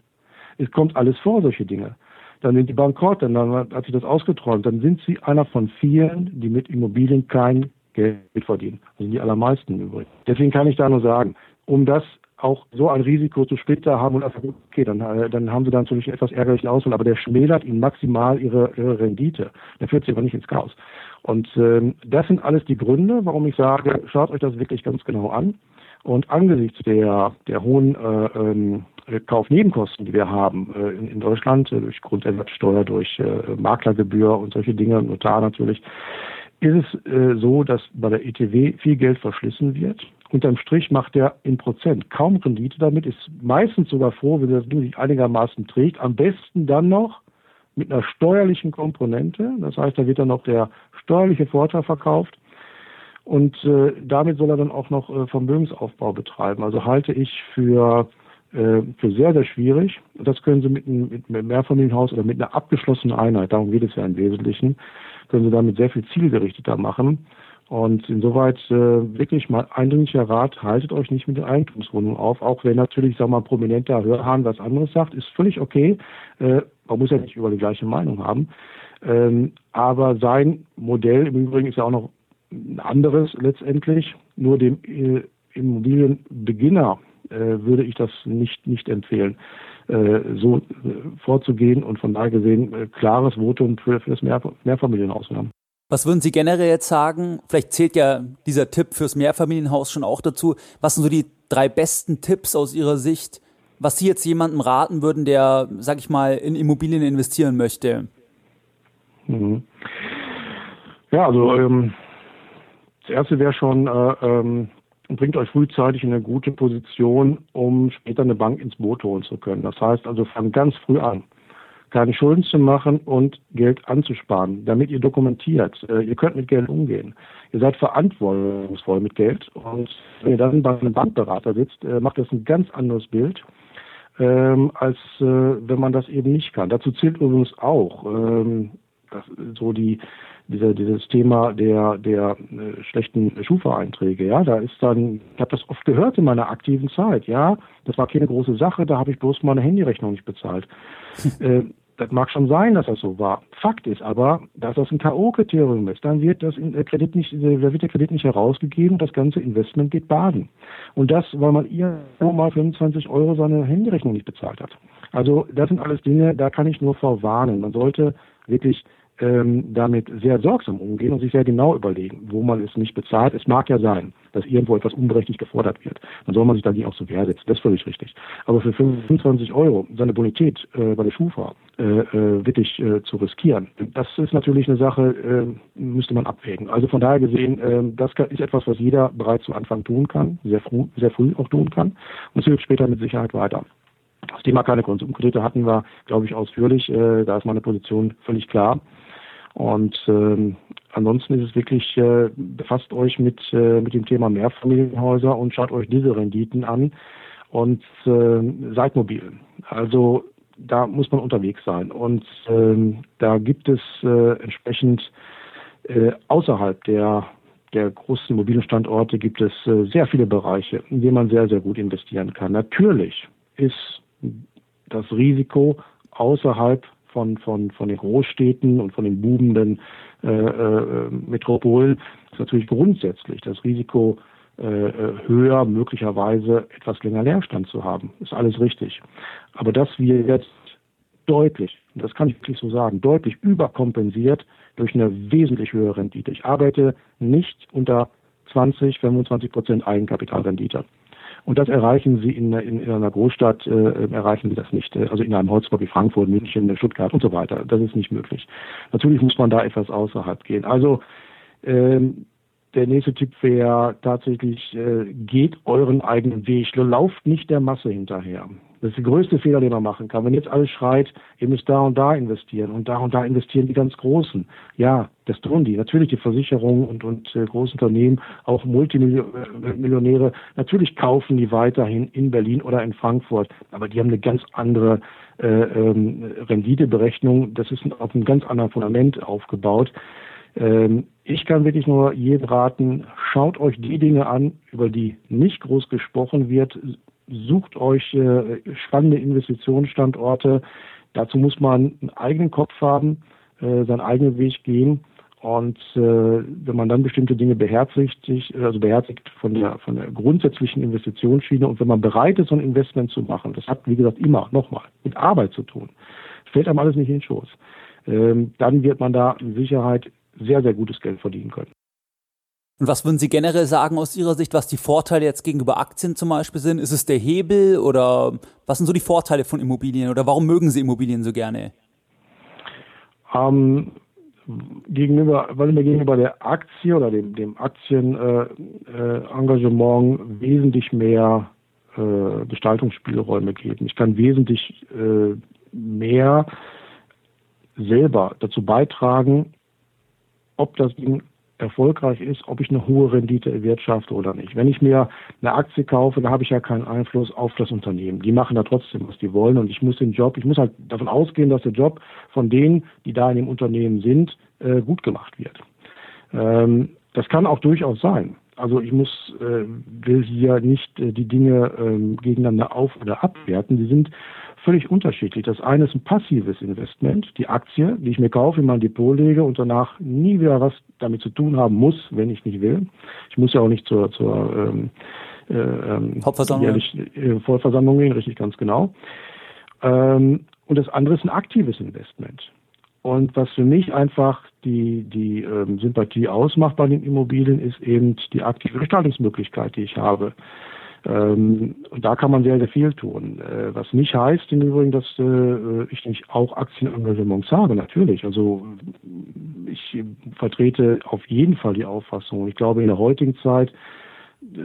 Es kommt alles vor, solche Dinge dann sind die bankrott, dann hat sich das ausgeträumt, dann sind sie einer von vielen, die mit Immobilien kein Geld verdienen. Also die allermeisten übrigens. Deswegen kann ich da nur sagen, um das auch so ein Risiko zu später haben und einfach, okay, dann, äh, dann haben sie dann natürlich etwas ärgerlichen Ausfall, aber der schmälert ihnen maximal ihre, ihre Rendite. Der führt sie aber nicht ins Chaos. Und ähm, das sind alles die Gründe, warum ich sage, schaut euch das wirklich ganz genau an. Und angesichts der, der hohen äh, ähm, Kaufnebenkosten, die wir haben äh, in, in, Deutschland, äh, durch Grunderwerbsteuer, durch äh, Maklergebühr und solche Dinge, Notar natürlich, ist es äh, so, dass bei der ETW viel Geld verschlissen wird. Unterm Strich macht er in Prozent kaum Rendite damit, ist meistens sogar froh, wenn das Ding sich einigermaßen trägt. Am besten dann noch mit einer steuerlichen Komponente. Das heißt, da wird dann noch der steuerliche Vorteil verkauft. Und äh, damit soll er dann auch noch äh, Vermögensaufbau betreiben. Also halte ich für, äh, für sehr, sehr schwierig. Das können Sie mit einem, mit einem Mehrfamilienhaus oder mit einer abgeschlossenen Einheit, darum geht es ja im Wesentlichen, können Sie damit sehr viel zielgerichteter machen. Und insoweit äh, wirklich mal eindringlicher Rat, haltet euch nicht mit den Eigentumswohnungen auf, auch wenn natürlich, sag mal, prominenter Hörhahn was anderes sagt, ist völlig okay. Äh, man muss ja nicht über die gleiche Meinung haben. Ähm, aber sein Modell im Übrigen ist ja auch noch ein anderes letztendlich. Nur dem äh, Immobilienbeginner äh, würde ich das nicht, nicht empfehlen, äh, so äh, vorzugehen und von daher gesehen äh, klares Votum für, für das Mehr, Mehrfamilienhaus haben. Was würden Sie generell jetzt sagen? Vielleicht zählt ja dieser Tipp fürs Mehrfamilienhaus schon auch dazu. Was sind so die drei besten Tipps aus Ihrer Sicht, was Sie jetzt jemandem raten würden, der, sag ich mal, in Immobilien investieren möchte? Mhm. Ja, also ähm, das erste wäre schon, äh, ähm, bringt euch frühzeitig in eine gute Position, um später eine Bank ins Boot holen zu können. Das heißt also, fangt ganz früh an. Keine Schulden zu machen und Geld anzusparen, damit ihr dokumentiert. Äh, ihr könnt mit Geld umgehen. Ihr seid verantwortungsvoll mit Geld und wenn ihr dann bei einem Bankberater sitzt, äh, macht das ein ganz anderes Bild. Ähm, als äh, wenn man das eben nicht kann. Dazu zählt übrigens auch ähm, das, so die dieser, dieses Thema der, der äh, schlechten Schufa-Einträge, ja, da ist dann, ich habe das oft gehört in meiner aktiven Zeit, ja, das war keine große Sache, da habe ich bloß meine Handyrechnung nicht bezahlt. äh, das mag schon sein, dass das so war. Fakt ist aber, dass das ein K.O.-Kriterium ist. Dann wird das Kredit nicht, wird der Kredit nicht herausgegeben, das ganze Investment geht baden. Und das, weil man ihr mal 25 Euro seine Handyrechnung nicht bezahlt hat. Also das sind alles Dinge, da kann ich nur vorwarnen. Man sollte wirklich ähm, damit sehr sorgsam umgehen und sich sehr genau überlegen, wo man es nicht bezahlt. Es mag ja sein, dass irgendwo etwas unberechtigt gefordert wird. Dann soll man sich dagegen auch zur Wehr setzen. Das ist völlig richtig. Aber für 25 Euro seine Bonität äh, bei der Schufa äh, äh, wirklich äh, zu riskieren, das ist natürlich eine Sache, äh, müsste man abwägen. Also von daher gesehen, äh, das ist etwas, was jeder bereits zu Anfang tun kann, sehr früh, sehr früh auch tun kann. Und es hilft später mit Sicherheit weiter. Das Thema keine Konsumkredite hatten wir, glaube ich, ausführlich. Äh, da ist meine Position völlig klar. Und ähm, ansonsten ist es wirklich, äh, befasst euch mit, äh, mit dem Thema Mehrfamilienhäuser und schaut euch diese Renditen an und äh, seid mobil. Also da muss man unterwegs sein. Und ähm, da gibt es äh, entsprechend äh, außerhalb der der großen mobilen Standorte gibt es äh, sehr viele Bereiche, in denen man sehr, sehr gut investieren kann. Natürlich ist das Risiko außerhalb von, von, von den Großstädten und von den boomenden äh, äh, Metropolen ist natürlich grundsätzlich das Risiko äh, äh, höher, möglicherweise etwas länger Leerstand zu haben. Ist alles richtig. Aber dass wir jetzt deutlich, das kann ich wirklich so sagen, deutlich überkompensiert durch eine wesentlich höhere Rendite. Ich arbeite nicht unter 20, 25 Prozent Eigenkapitalrendite. Und das erreichen sie in, in, in einer Großstadt, äh, erreichen sie das nicht. Also in einem Hotspot wie Frankfurt, München, Stuttgart und so weiter. Das ist nicht möglich. Natürlich muss man da etwas außerhalb gehen. Also ähm, der nächste Tipp wäre tatsächlich, äh, geht euren eigenen Weg. Lauft nicht der Masse hinterher. Das ist der größte Fehler, den man machen kann. Wenn jetzt alles schreit, ihr müsst da und da investieren und da und da investieren die ganz Großen. Ja, das tun die. Natürlich die Versicherungen und, und äh, Großunternehmen, auch Multimillionäre, natürlich kaufen die weiterhin in Berlin oder in Frankfurt. Aber die haben eine ganz andere äh, ähm, Renditeberechnung. Das ist auf einem ganz anderen Fundament aufgebaut. Ähm, ich kann wirklich nur jedem raten, schaut euch die Dinge an, über die nicht groß gesprochen wird, sucht euch äh, spannende Investitionsstandorte. Dazu muss man einen eigenen Kopf haben, äh, seinen eigenen Weg gehen. Und äh, wenn man dann bestimmte Dinge beherzigt, also beherzigt von der, von der grundsätzlichen Investitionsschiene und wenn man bereit ist, so ein Investment zu machen, das hat, wie gesagt, immer nochmal mit Arbeit zu tun, fällt einem alles nicht in den Schoß, ähm, dann wird man da in Sicherheit sehr, sehr gutes Geld verdienen können. Und was würden Sie generell sagen aus Ihrer Sicht, was die Vorteile jetzt gegenüber Aktien zum Beispiel sind? Ist es der Hebel oder was sind so die Vorteile von Immobilien oder warum mögen Sie Immobilien so gerne? Ähm, gegenüber, weil mir gegenüber der Aktie oder dem, dem Aktienengagement äh, äh, wesentlich mehr äh, Gestaltungsspielräume geben. Ich kann wesentlich äh, mehr selber dazu beitragen, ob das Ding erfolgreich ist, ob ich eine hohe Rendite erwirtschafte oder nicht. Wenn ich mir eine Aktie kaufe, da habe ich ja keinen Einfluss auf das Unternehmen. Die machen da trotzdem, was die wollen und ich muss den Job, ich muss halt davon ausgehen, dass der Job von denen, die da in dem Unternehmen sind, äh, gut gemacht wird. Ähm, das kann auch durchaus sein. Also ich muss, äh, will hier nicht äh, die Dinge äh, gegeneinander auf- oder abwerten. Die sind völlig unterschiedlich. Das eine ist ein passives Investment, die Aktie, die ich mir kaufe, in mein Depot lege und danach nie wieder was damit zu tun haben muss, wenn ich nicht will. Ich muss ja auch nicht zur, zur ähm, äh, ähm, Hauptversammlung. Jährlich, äh, Vollversammlung gehen, richtig ganz genau. Ähm, und das andere ist ein aktives Investment. Und was für mich einfach die, die ähm, Sympathie ausmacht bei den Immobilien, ist eben die aktive Gestaltungsmöglichkeit, die ich habe. Ähm, und da kann man sehr, sehr viel tun. Äh, was nicht heißt im Übrigen, dass äh, ich nicht auch Aktienengagements habe, natürlich. Also ich vertrete auf jeden Fall die Auffassung. Ich glaube, in der heutigen Zeit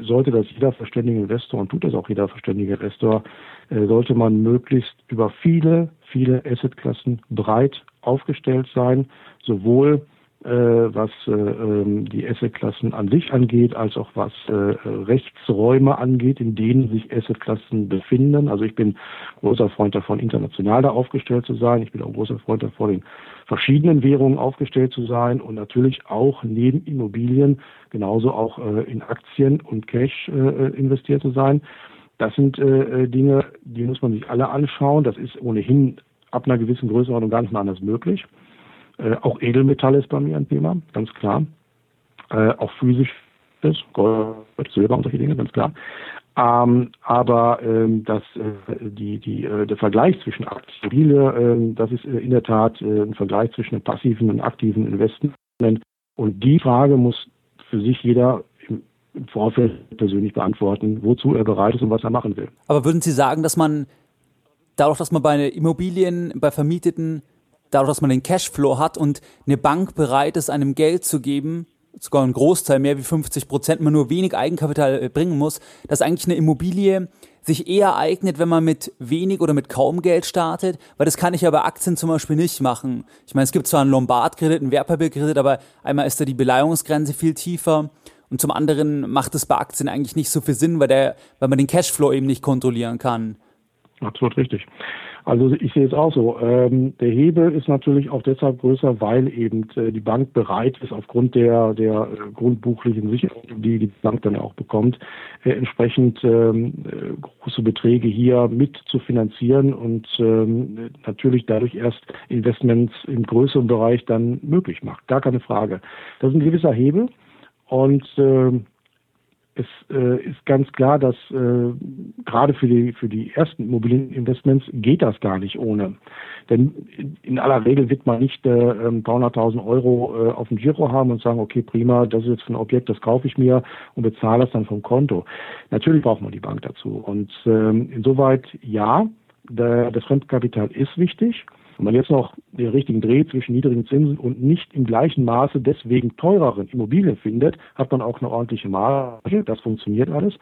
sollte das jeder verständige Investor und tut das auch jeder verständige Investor, äh, sollte man möglichst über viele, viele Assetklassen breit aufgestellt sein, sowohl äh, was äh, ähm, die Assetklassen an sich angeht, als auch was äh, Rechtsräume angeht, in denen sich Assetklassen befinden. Also ich bin großer Freund davon, international da aufgestellt zu sein. Ich bin auch großer Freund davon, in verschiedenen Währungen aufgestellt zu sein und natürlich auch neben Immobilien genauso auch in Aktien und Cash investiert zu sein. Das sind Dinge, die muss man sich alle anschauen. Das ist ohnehin ab einer gewissen Größenordnung gar nicht mehr anders möglich. Äh, auch Edelmetall ist bei mir ein Thema, ganz klar. Äh, auch physisch Gold, Silber und solche Dinge, ganz klar. Ähm, aber ähm, das, äh, die, die, äh, der Vergleich zwischen Aktie äh, das ist äh, in der Tat äh, ein Vergleich zwischen einem passiven und aktiven Investment. Und die Frage muss für sich jeder im Vorfeld persönlich beantworten, wozu er bereit ist und was er machen will. Aber würden Sie sagen, dass man dadurch, dass man bei Immobilien, bei vermieteten dadurch, dass man den Cashflow hat und eine Bank bereit ist, einem Geld zu geben, sogar ein Großteil, mehr wie 50 Prozent, man nur wenig Eigenkapital äh, bringen muss, dass eigentlich eine Immobilie sich eher eignet, wenn man mit wenig oder mit kaum Geld startet, weil das kann ich ja bei Aktien zum Beispiel nicht machen. Ich meine, es gibt zwar einen Lombardkredit, einen Wertpapierkredit, aber einmal ist da die Beleihungsgrenze viel tiefer und zum anderen macht es bei Aktien eigentlich nicht so viel Sinn, weil, der, weil man den Cashflow eben nicht kontrollieren kann. Absolut richtig. Also ich sehe es auch so. Ähm, der Hebel ist natürlich auch deshalb größer, weil eben äh, die Bank bereit ist, aufgrund der, der äh, grundbuchlichen Sicherung, die die Bank dann auch bekommt, äh, entsprechend ähm, äh, große Beträge hier mit zu finanzieren und ähm, natürlich dadurch erst Investments im größeren Bereich dann möglich macht. Gar keine Frage. Das ist ein gewisser Hebel und äh, es äh, ist ganz klar, dass äh, gerade für die, für die ersten Immobilieninvestments geht das gar nicht ohne. Denn in aller Regel wird man nicht äh, ein paar hunderttausend Euro äh, auf dem Giro haben und sagen, okay, prima, das ist jetzt ein Objekt, das kaufe ich mir und bezahle das dann vom Konto. Natürlich braucht man die Bank dazu. Und ähm, insoweit ja, der, das Fremdkapital ist wichtig. Wenn man jetzt noch den richtigen Dreh zwischen niedrigen Zinsen und nicht im gleichen Maße deswegen teureren Immobilien findet, hat man auch eine ordentliche Marge. Das funktioniert alles.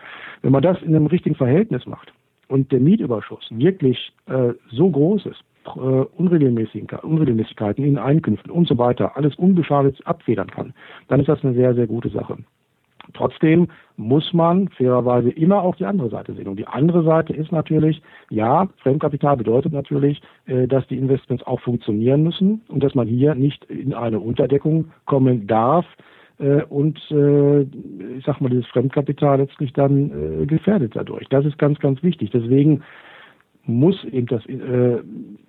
Wenn man das in einem richtigen Verhältnis macht und der Mietüberschuss wirklich äh, so groß ist, äh, Unregelmäßigkeiten in Einkünften und so weiter, alles unbeschadet abfedern kann, dann ist das eine sehr, sehr gute Sache. Trotzdem muss man fairerweise immer auch die andere Seite sehen. Und die andere Seite ist natürlich, ja, Fremdkapital bedeutet natürlich, äh, dass die Investments auch funktionieren müssen und dass man hier nicht in eine Unterdeckung kommen darf äh, und, äh, ich sag mal, dieses Fremdkapital letztlich dann gefährdet dadurch. Das ist ganz, ganz wichtig. Deswegen muss eben das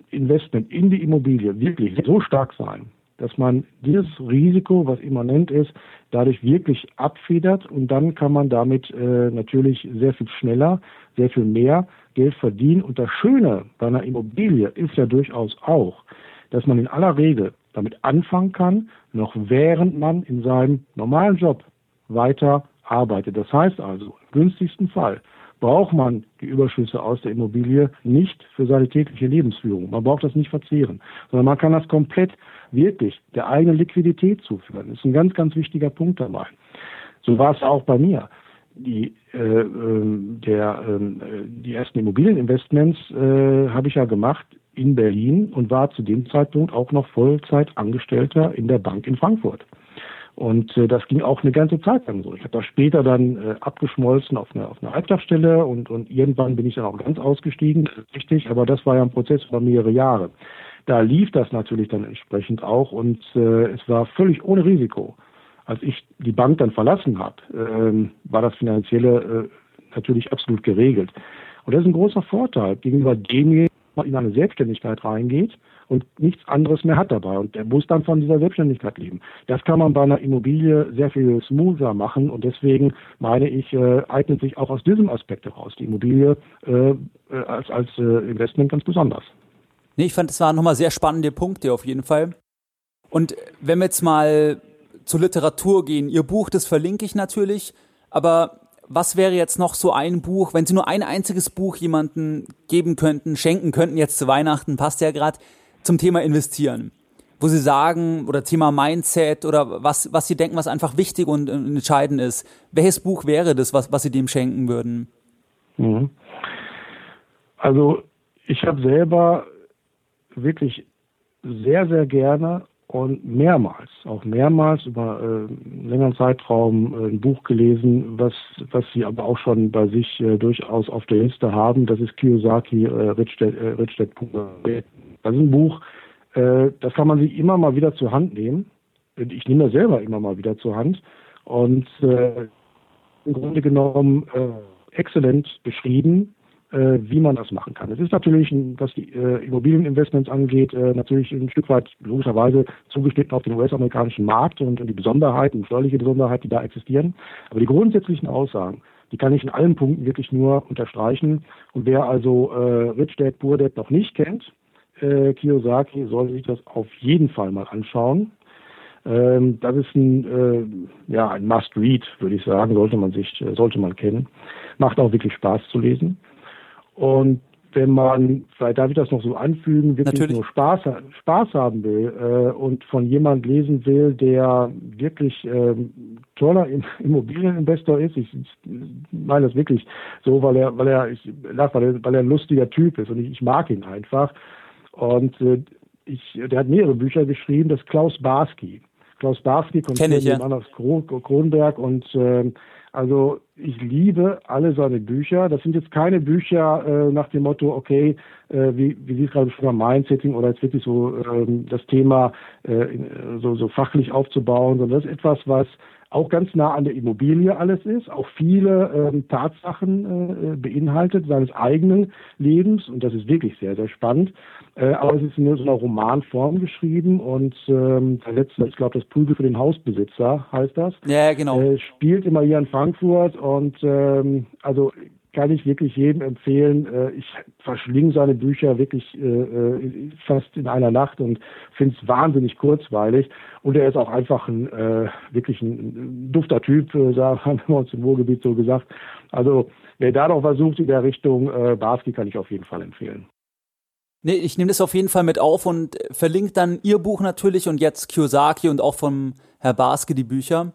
Investment in die Immobilie wirklich so stark sein, dass man dieses Risiko, was immanent ist, dadurch wirklich abfedert und dann kann man damit äh, natürlich sehr viel schneller, sehr viel mehr Geld verdienen. Und das Schöne bei einer Immobilie ist ja durchaus auch, dass man in aller Regel damit anfangen kann, noch während man in seinem normalen Job weiter arbeitet. Das heißt also, im günstigsten Fall braucht man die Überschüsse aus der Immobilie nicht für seine tägliche Lebensführung. Man braucht das nicht verzehren, sondern man kann das komplett wirklich der eigenen Liquidität zuführen. Das ist ein ganz, ganz wichtiger Punkt dabei. So war es auch bei mir. Die, äh, ähm, der, äh, die ersten Immobilieninvestments äh, habe ich ja gemacht in Berlin und war zu dem Zeitpunkt auch noch Vollzeitangestellter in der Bank in Frankfurt. Und äh, das ging auch eine ganze Zeit lang so. Ich habe da später dann äh, abgeschmolzen auf eine, auf eine Halbtagsstelle und, und irgendwann bin ich dann auch ganz ausgestiegen, das richtig, aber das war ja ein Prozess über mehrere Jahre. Da lief das natürlich dann entsprechend auch und äh, es war völlig ohne Risiko. Als ich die Bank dann verlassen habe, äh, war das Finanzielle äh, natürlich absolut geregelt. Und das ist ein großer Vorteil gegenüber demjenigen, der in eine Selbstständigkeit reingeht und nichts anderes mehr hat dabei. Und der muss dann von dieser Selbstständigkeit leben. Das kann man bei einer Immobilie sehr viel smoother machen und deswegen meine ich, äh, eignet sich auch aus diesem Aspekt heraus die Immobilie äh, äh als, als äh, Investment ganz besonders. Nee, ich fand, das waren nochmal sehr spannende Punkte auf jeden Fall. Und wenn wir jetzt mal zur Literatur gehen, Ihr Buch, das verlinke ich natürlich, aber was wäre jetzt noch so ein Buch, wenn Sie nur ein einziges Buch jemanden geben könnten, schenken könnten, jetzt zu Weihnachten, passt ja gerade, zum Thema Investieren, wo Sie sagen, oder Thema Mindset oder was, was Sie denken, was einfach wichtig und entscheidend ist. Welches Buch wäre das, was, was Sie dem schenken würden? Mhm. Also ich habe selber wirklich sehr, sehr gerne und mehrmals, auch mehrmals über äh, einen längeren Zeitraum äh, ein Buch gelesen, was, was sie aber auch schon bei sich äh, durchaus auf der Liste haben. Das ist Kiyosaki äh, Rich Dad, äh, Das ist ein Buch, äh, das kann man sich immer mal wieder zur Hand nehmen. Ich nehme das selber immer mal wieder zur Hand und äh, im Grunde genommen äh, exzellent beschrieben, äh, wie man das machen kann. Es ist natürlich, was die äh, Immobilieninvestments angeht, äh, natürlich ein Stück weit logischerweise zugeschnitten auf den US-amerikanischen Markt und, und die Besonderheiten, steuerliche Besonderheiten, die da existieren. Aber die grundsätzlichen Aussagen, die kann ich in allen Punkten wirklich nur unterstreichen. Und wer also äh, Rich Dad Poor Dad noch nicht kennt, äh, Kiyosaki, sollte sich das auf jeden Fall mal anschauen. Ähm, das ist ein, äh, ja, ein Must-Read, würde ich sagen, sollte man sich, äh, sollte man kennen. Macht auch wirklich Spaß zu lesen. Und wenn man, vielleicht darf ich das noch so anfügen, wirklich Natürlich. nur Spaß, Spaß haben will äh, und von jemand lesen will, der wirklich äh, toller Immobilieninvestor ist, ich, meine das wirklich so, weil er, weil er, ich, weil er, weil er ein lustiger Typ ist und ich, ich mag ihn einfach. Und äh, ich, der hat mehrere Bücher geschrieben, das Klaus Barski. Klaus Barski kommt von ja. Anders Kronberg und äh, also ich liebe alle seine Bücher. Das sind jetzt keine Bücher äh, nach dem Motto, okay, äh, wie, wie Sie es gerade schon mal Mindsetting oder jetzt wirklich so ähm, das Thema äh, so, so fachlich aufzubauen, sondern das ist etwas, was auch ganz nah an der Immobilie alles ist, auch viele ähm, Tatsachen äh, beinhaltet seines eigenen Lebens und das ist wirklich sehr, sehr spannend. Äh, aber es ist in so einer Romanform geschrieben und ähm, der letzte, ich glaube, das Prügel für den Hausbesitzer heißt das. Ja, genau. Äh, spielt immer hier in Frankfurt und ähm, also kann ich wirklich jedem empfehlen. Äh, ich verschlinge seine Bücher wirklich äh, äh, fast in einer Nacht und finde es wahnsinnig kurzweilig. Und er ist auch einfach ein wirklich ein dufter Typ, haben wir uns im Ruhrgebiet so gesagt. Also wer da noch versucht in der Richtung, Barski kann ich auf jeden Fall empfehlen. Nee, ich nehme das auf jeden Fall mit auf und verlinke dann Ihr Buch natürlich und jetzt Kiyosaki und auch vom Herr Barski die Bücher.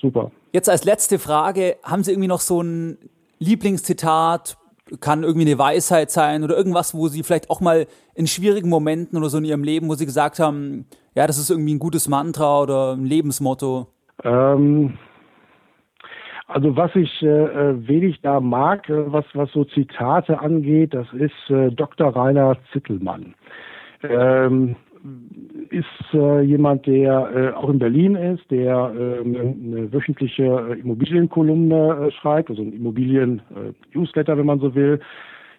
Super. Jetzt als letzte Frage, haben Sie irgendwie noch so ein Lieblingszitat, kann irgendwie eine Weisheit sein oder irgendwas, wo sie vielleicht auch mal in schwierigen Momenten oder so in ihrem Leben, wo sie gesagt haben, ja, das ist irgendwie ein gutes Mantra oder ein Lebensmotto? Ähm, also was ich äh, wenig da mag, äh, was, was so Zitate angeht, das ist äh, Dr. Rainer Zittelmann. Ähm, ist äh, jemand, der äh, auch in Berlin ist, der äh, eine wöchentliche äh, Immobilienkolumne äh, schreibt, also ein Immobilien-Newsletter, wenn man so will.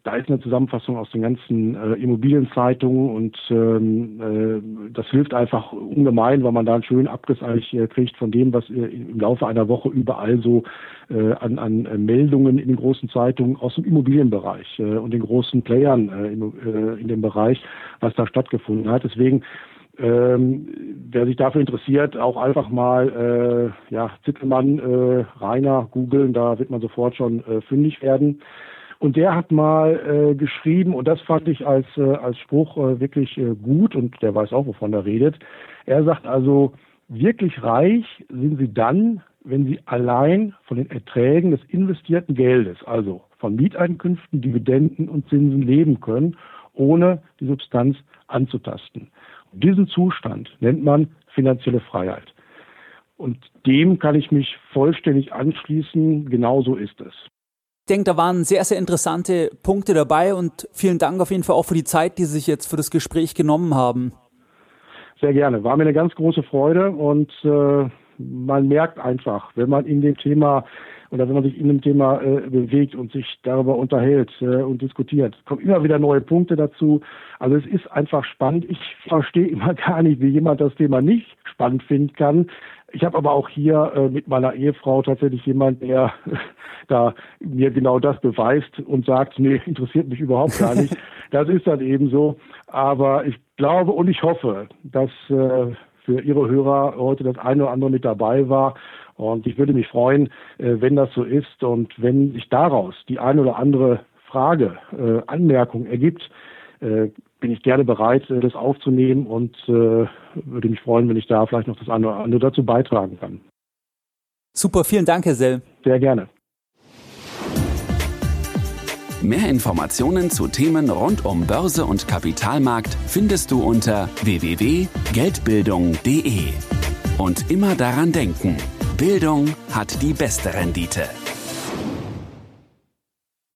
Da ist eine Zusammenfassung aus den ganzen äh, Immobilienzeitungen und ähm, äh, das hilft einfach ungemein, weil man da einen schönen Abriss eigentlich äh, kriegt von dem, was äh, im Laufe einer Woche überall so äh, an, an äh, Meldungen in den großen Zeitungen aus dem Immobilienbereich äh, und den großen Playern äh, in, in dem Bereich, was da stattgefunden hat. Deswegen ähm, wer sich dafür interessiert, auch einfach mal äh, ja, Zittelmann, äh, Rainer googeln, da wird man sofort schon äh, fündig werden. Und der hat mal äh, geschrieben, und das fand ich als, äh, als Spruch äh, wirklich äh, gut, und der weiß auch, wovon er redet. Er sagt also, wirklich reich sind sie dann, wenn sie allein von den Erträgen des investierten Geldes, also von Mieteinkünften, Dividenden und Zinsen leben können, ohne die Substanz anzutasten. Und diesen Zustand nennt man finanzielle Freiheit. Und dem kann ich mich vollständig anschließen. Genauso ist es denke, da waren sehr, sehr interessante Punkte dabei und vielen Dank auf jeden Fall auch für die Zeit, die Sie sich jetzt für das Gespräch genommen haben. Sehr gerne. War mir eine ganz große Freude und äh, man merkt einfach, wenn man in dem Thema oder wenn man sich in dem Thema äh, bewegt und sich darüber unterhält äh, und diskutiert, kommen immer wieder neue Punkte dazu. Also es ist einfach spannend. Ich verstehe immer gar nicht, wie jemand das Thema nicht spannend finden kann. Ich habe aber auch hier äh, mit meiner Ehefrau tatsächlich jemand, der da mir genau das beweist und sagt, nee, interessiert mich überhaupt gar nicht. das ist dann eben so. Aber ich glaube und ich hoffe, dass äh, für Ihre Hörer heute das eine oder andere mit dabei war. Und ich würde mich freuen, äh, wenn das so ist und wenn sich daraus die eine oder andere Frage, äh, Anmerkung ergibt, äh, bin ich gerne bereit, äh, das aufzunehmen und äh, würde mich freuen, wenn ich da vielleicht noch das eine oder andere dazu beitragen kann. Super, vielen Dank, Herr Sell. Sehr gerne. Mehr Informationen zu Themen rund um Börse und Kapitalmarkt findest du unter www.geldbildung.de. Und immer daran denken, Bildung hat die beste Rendite.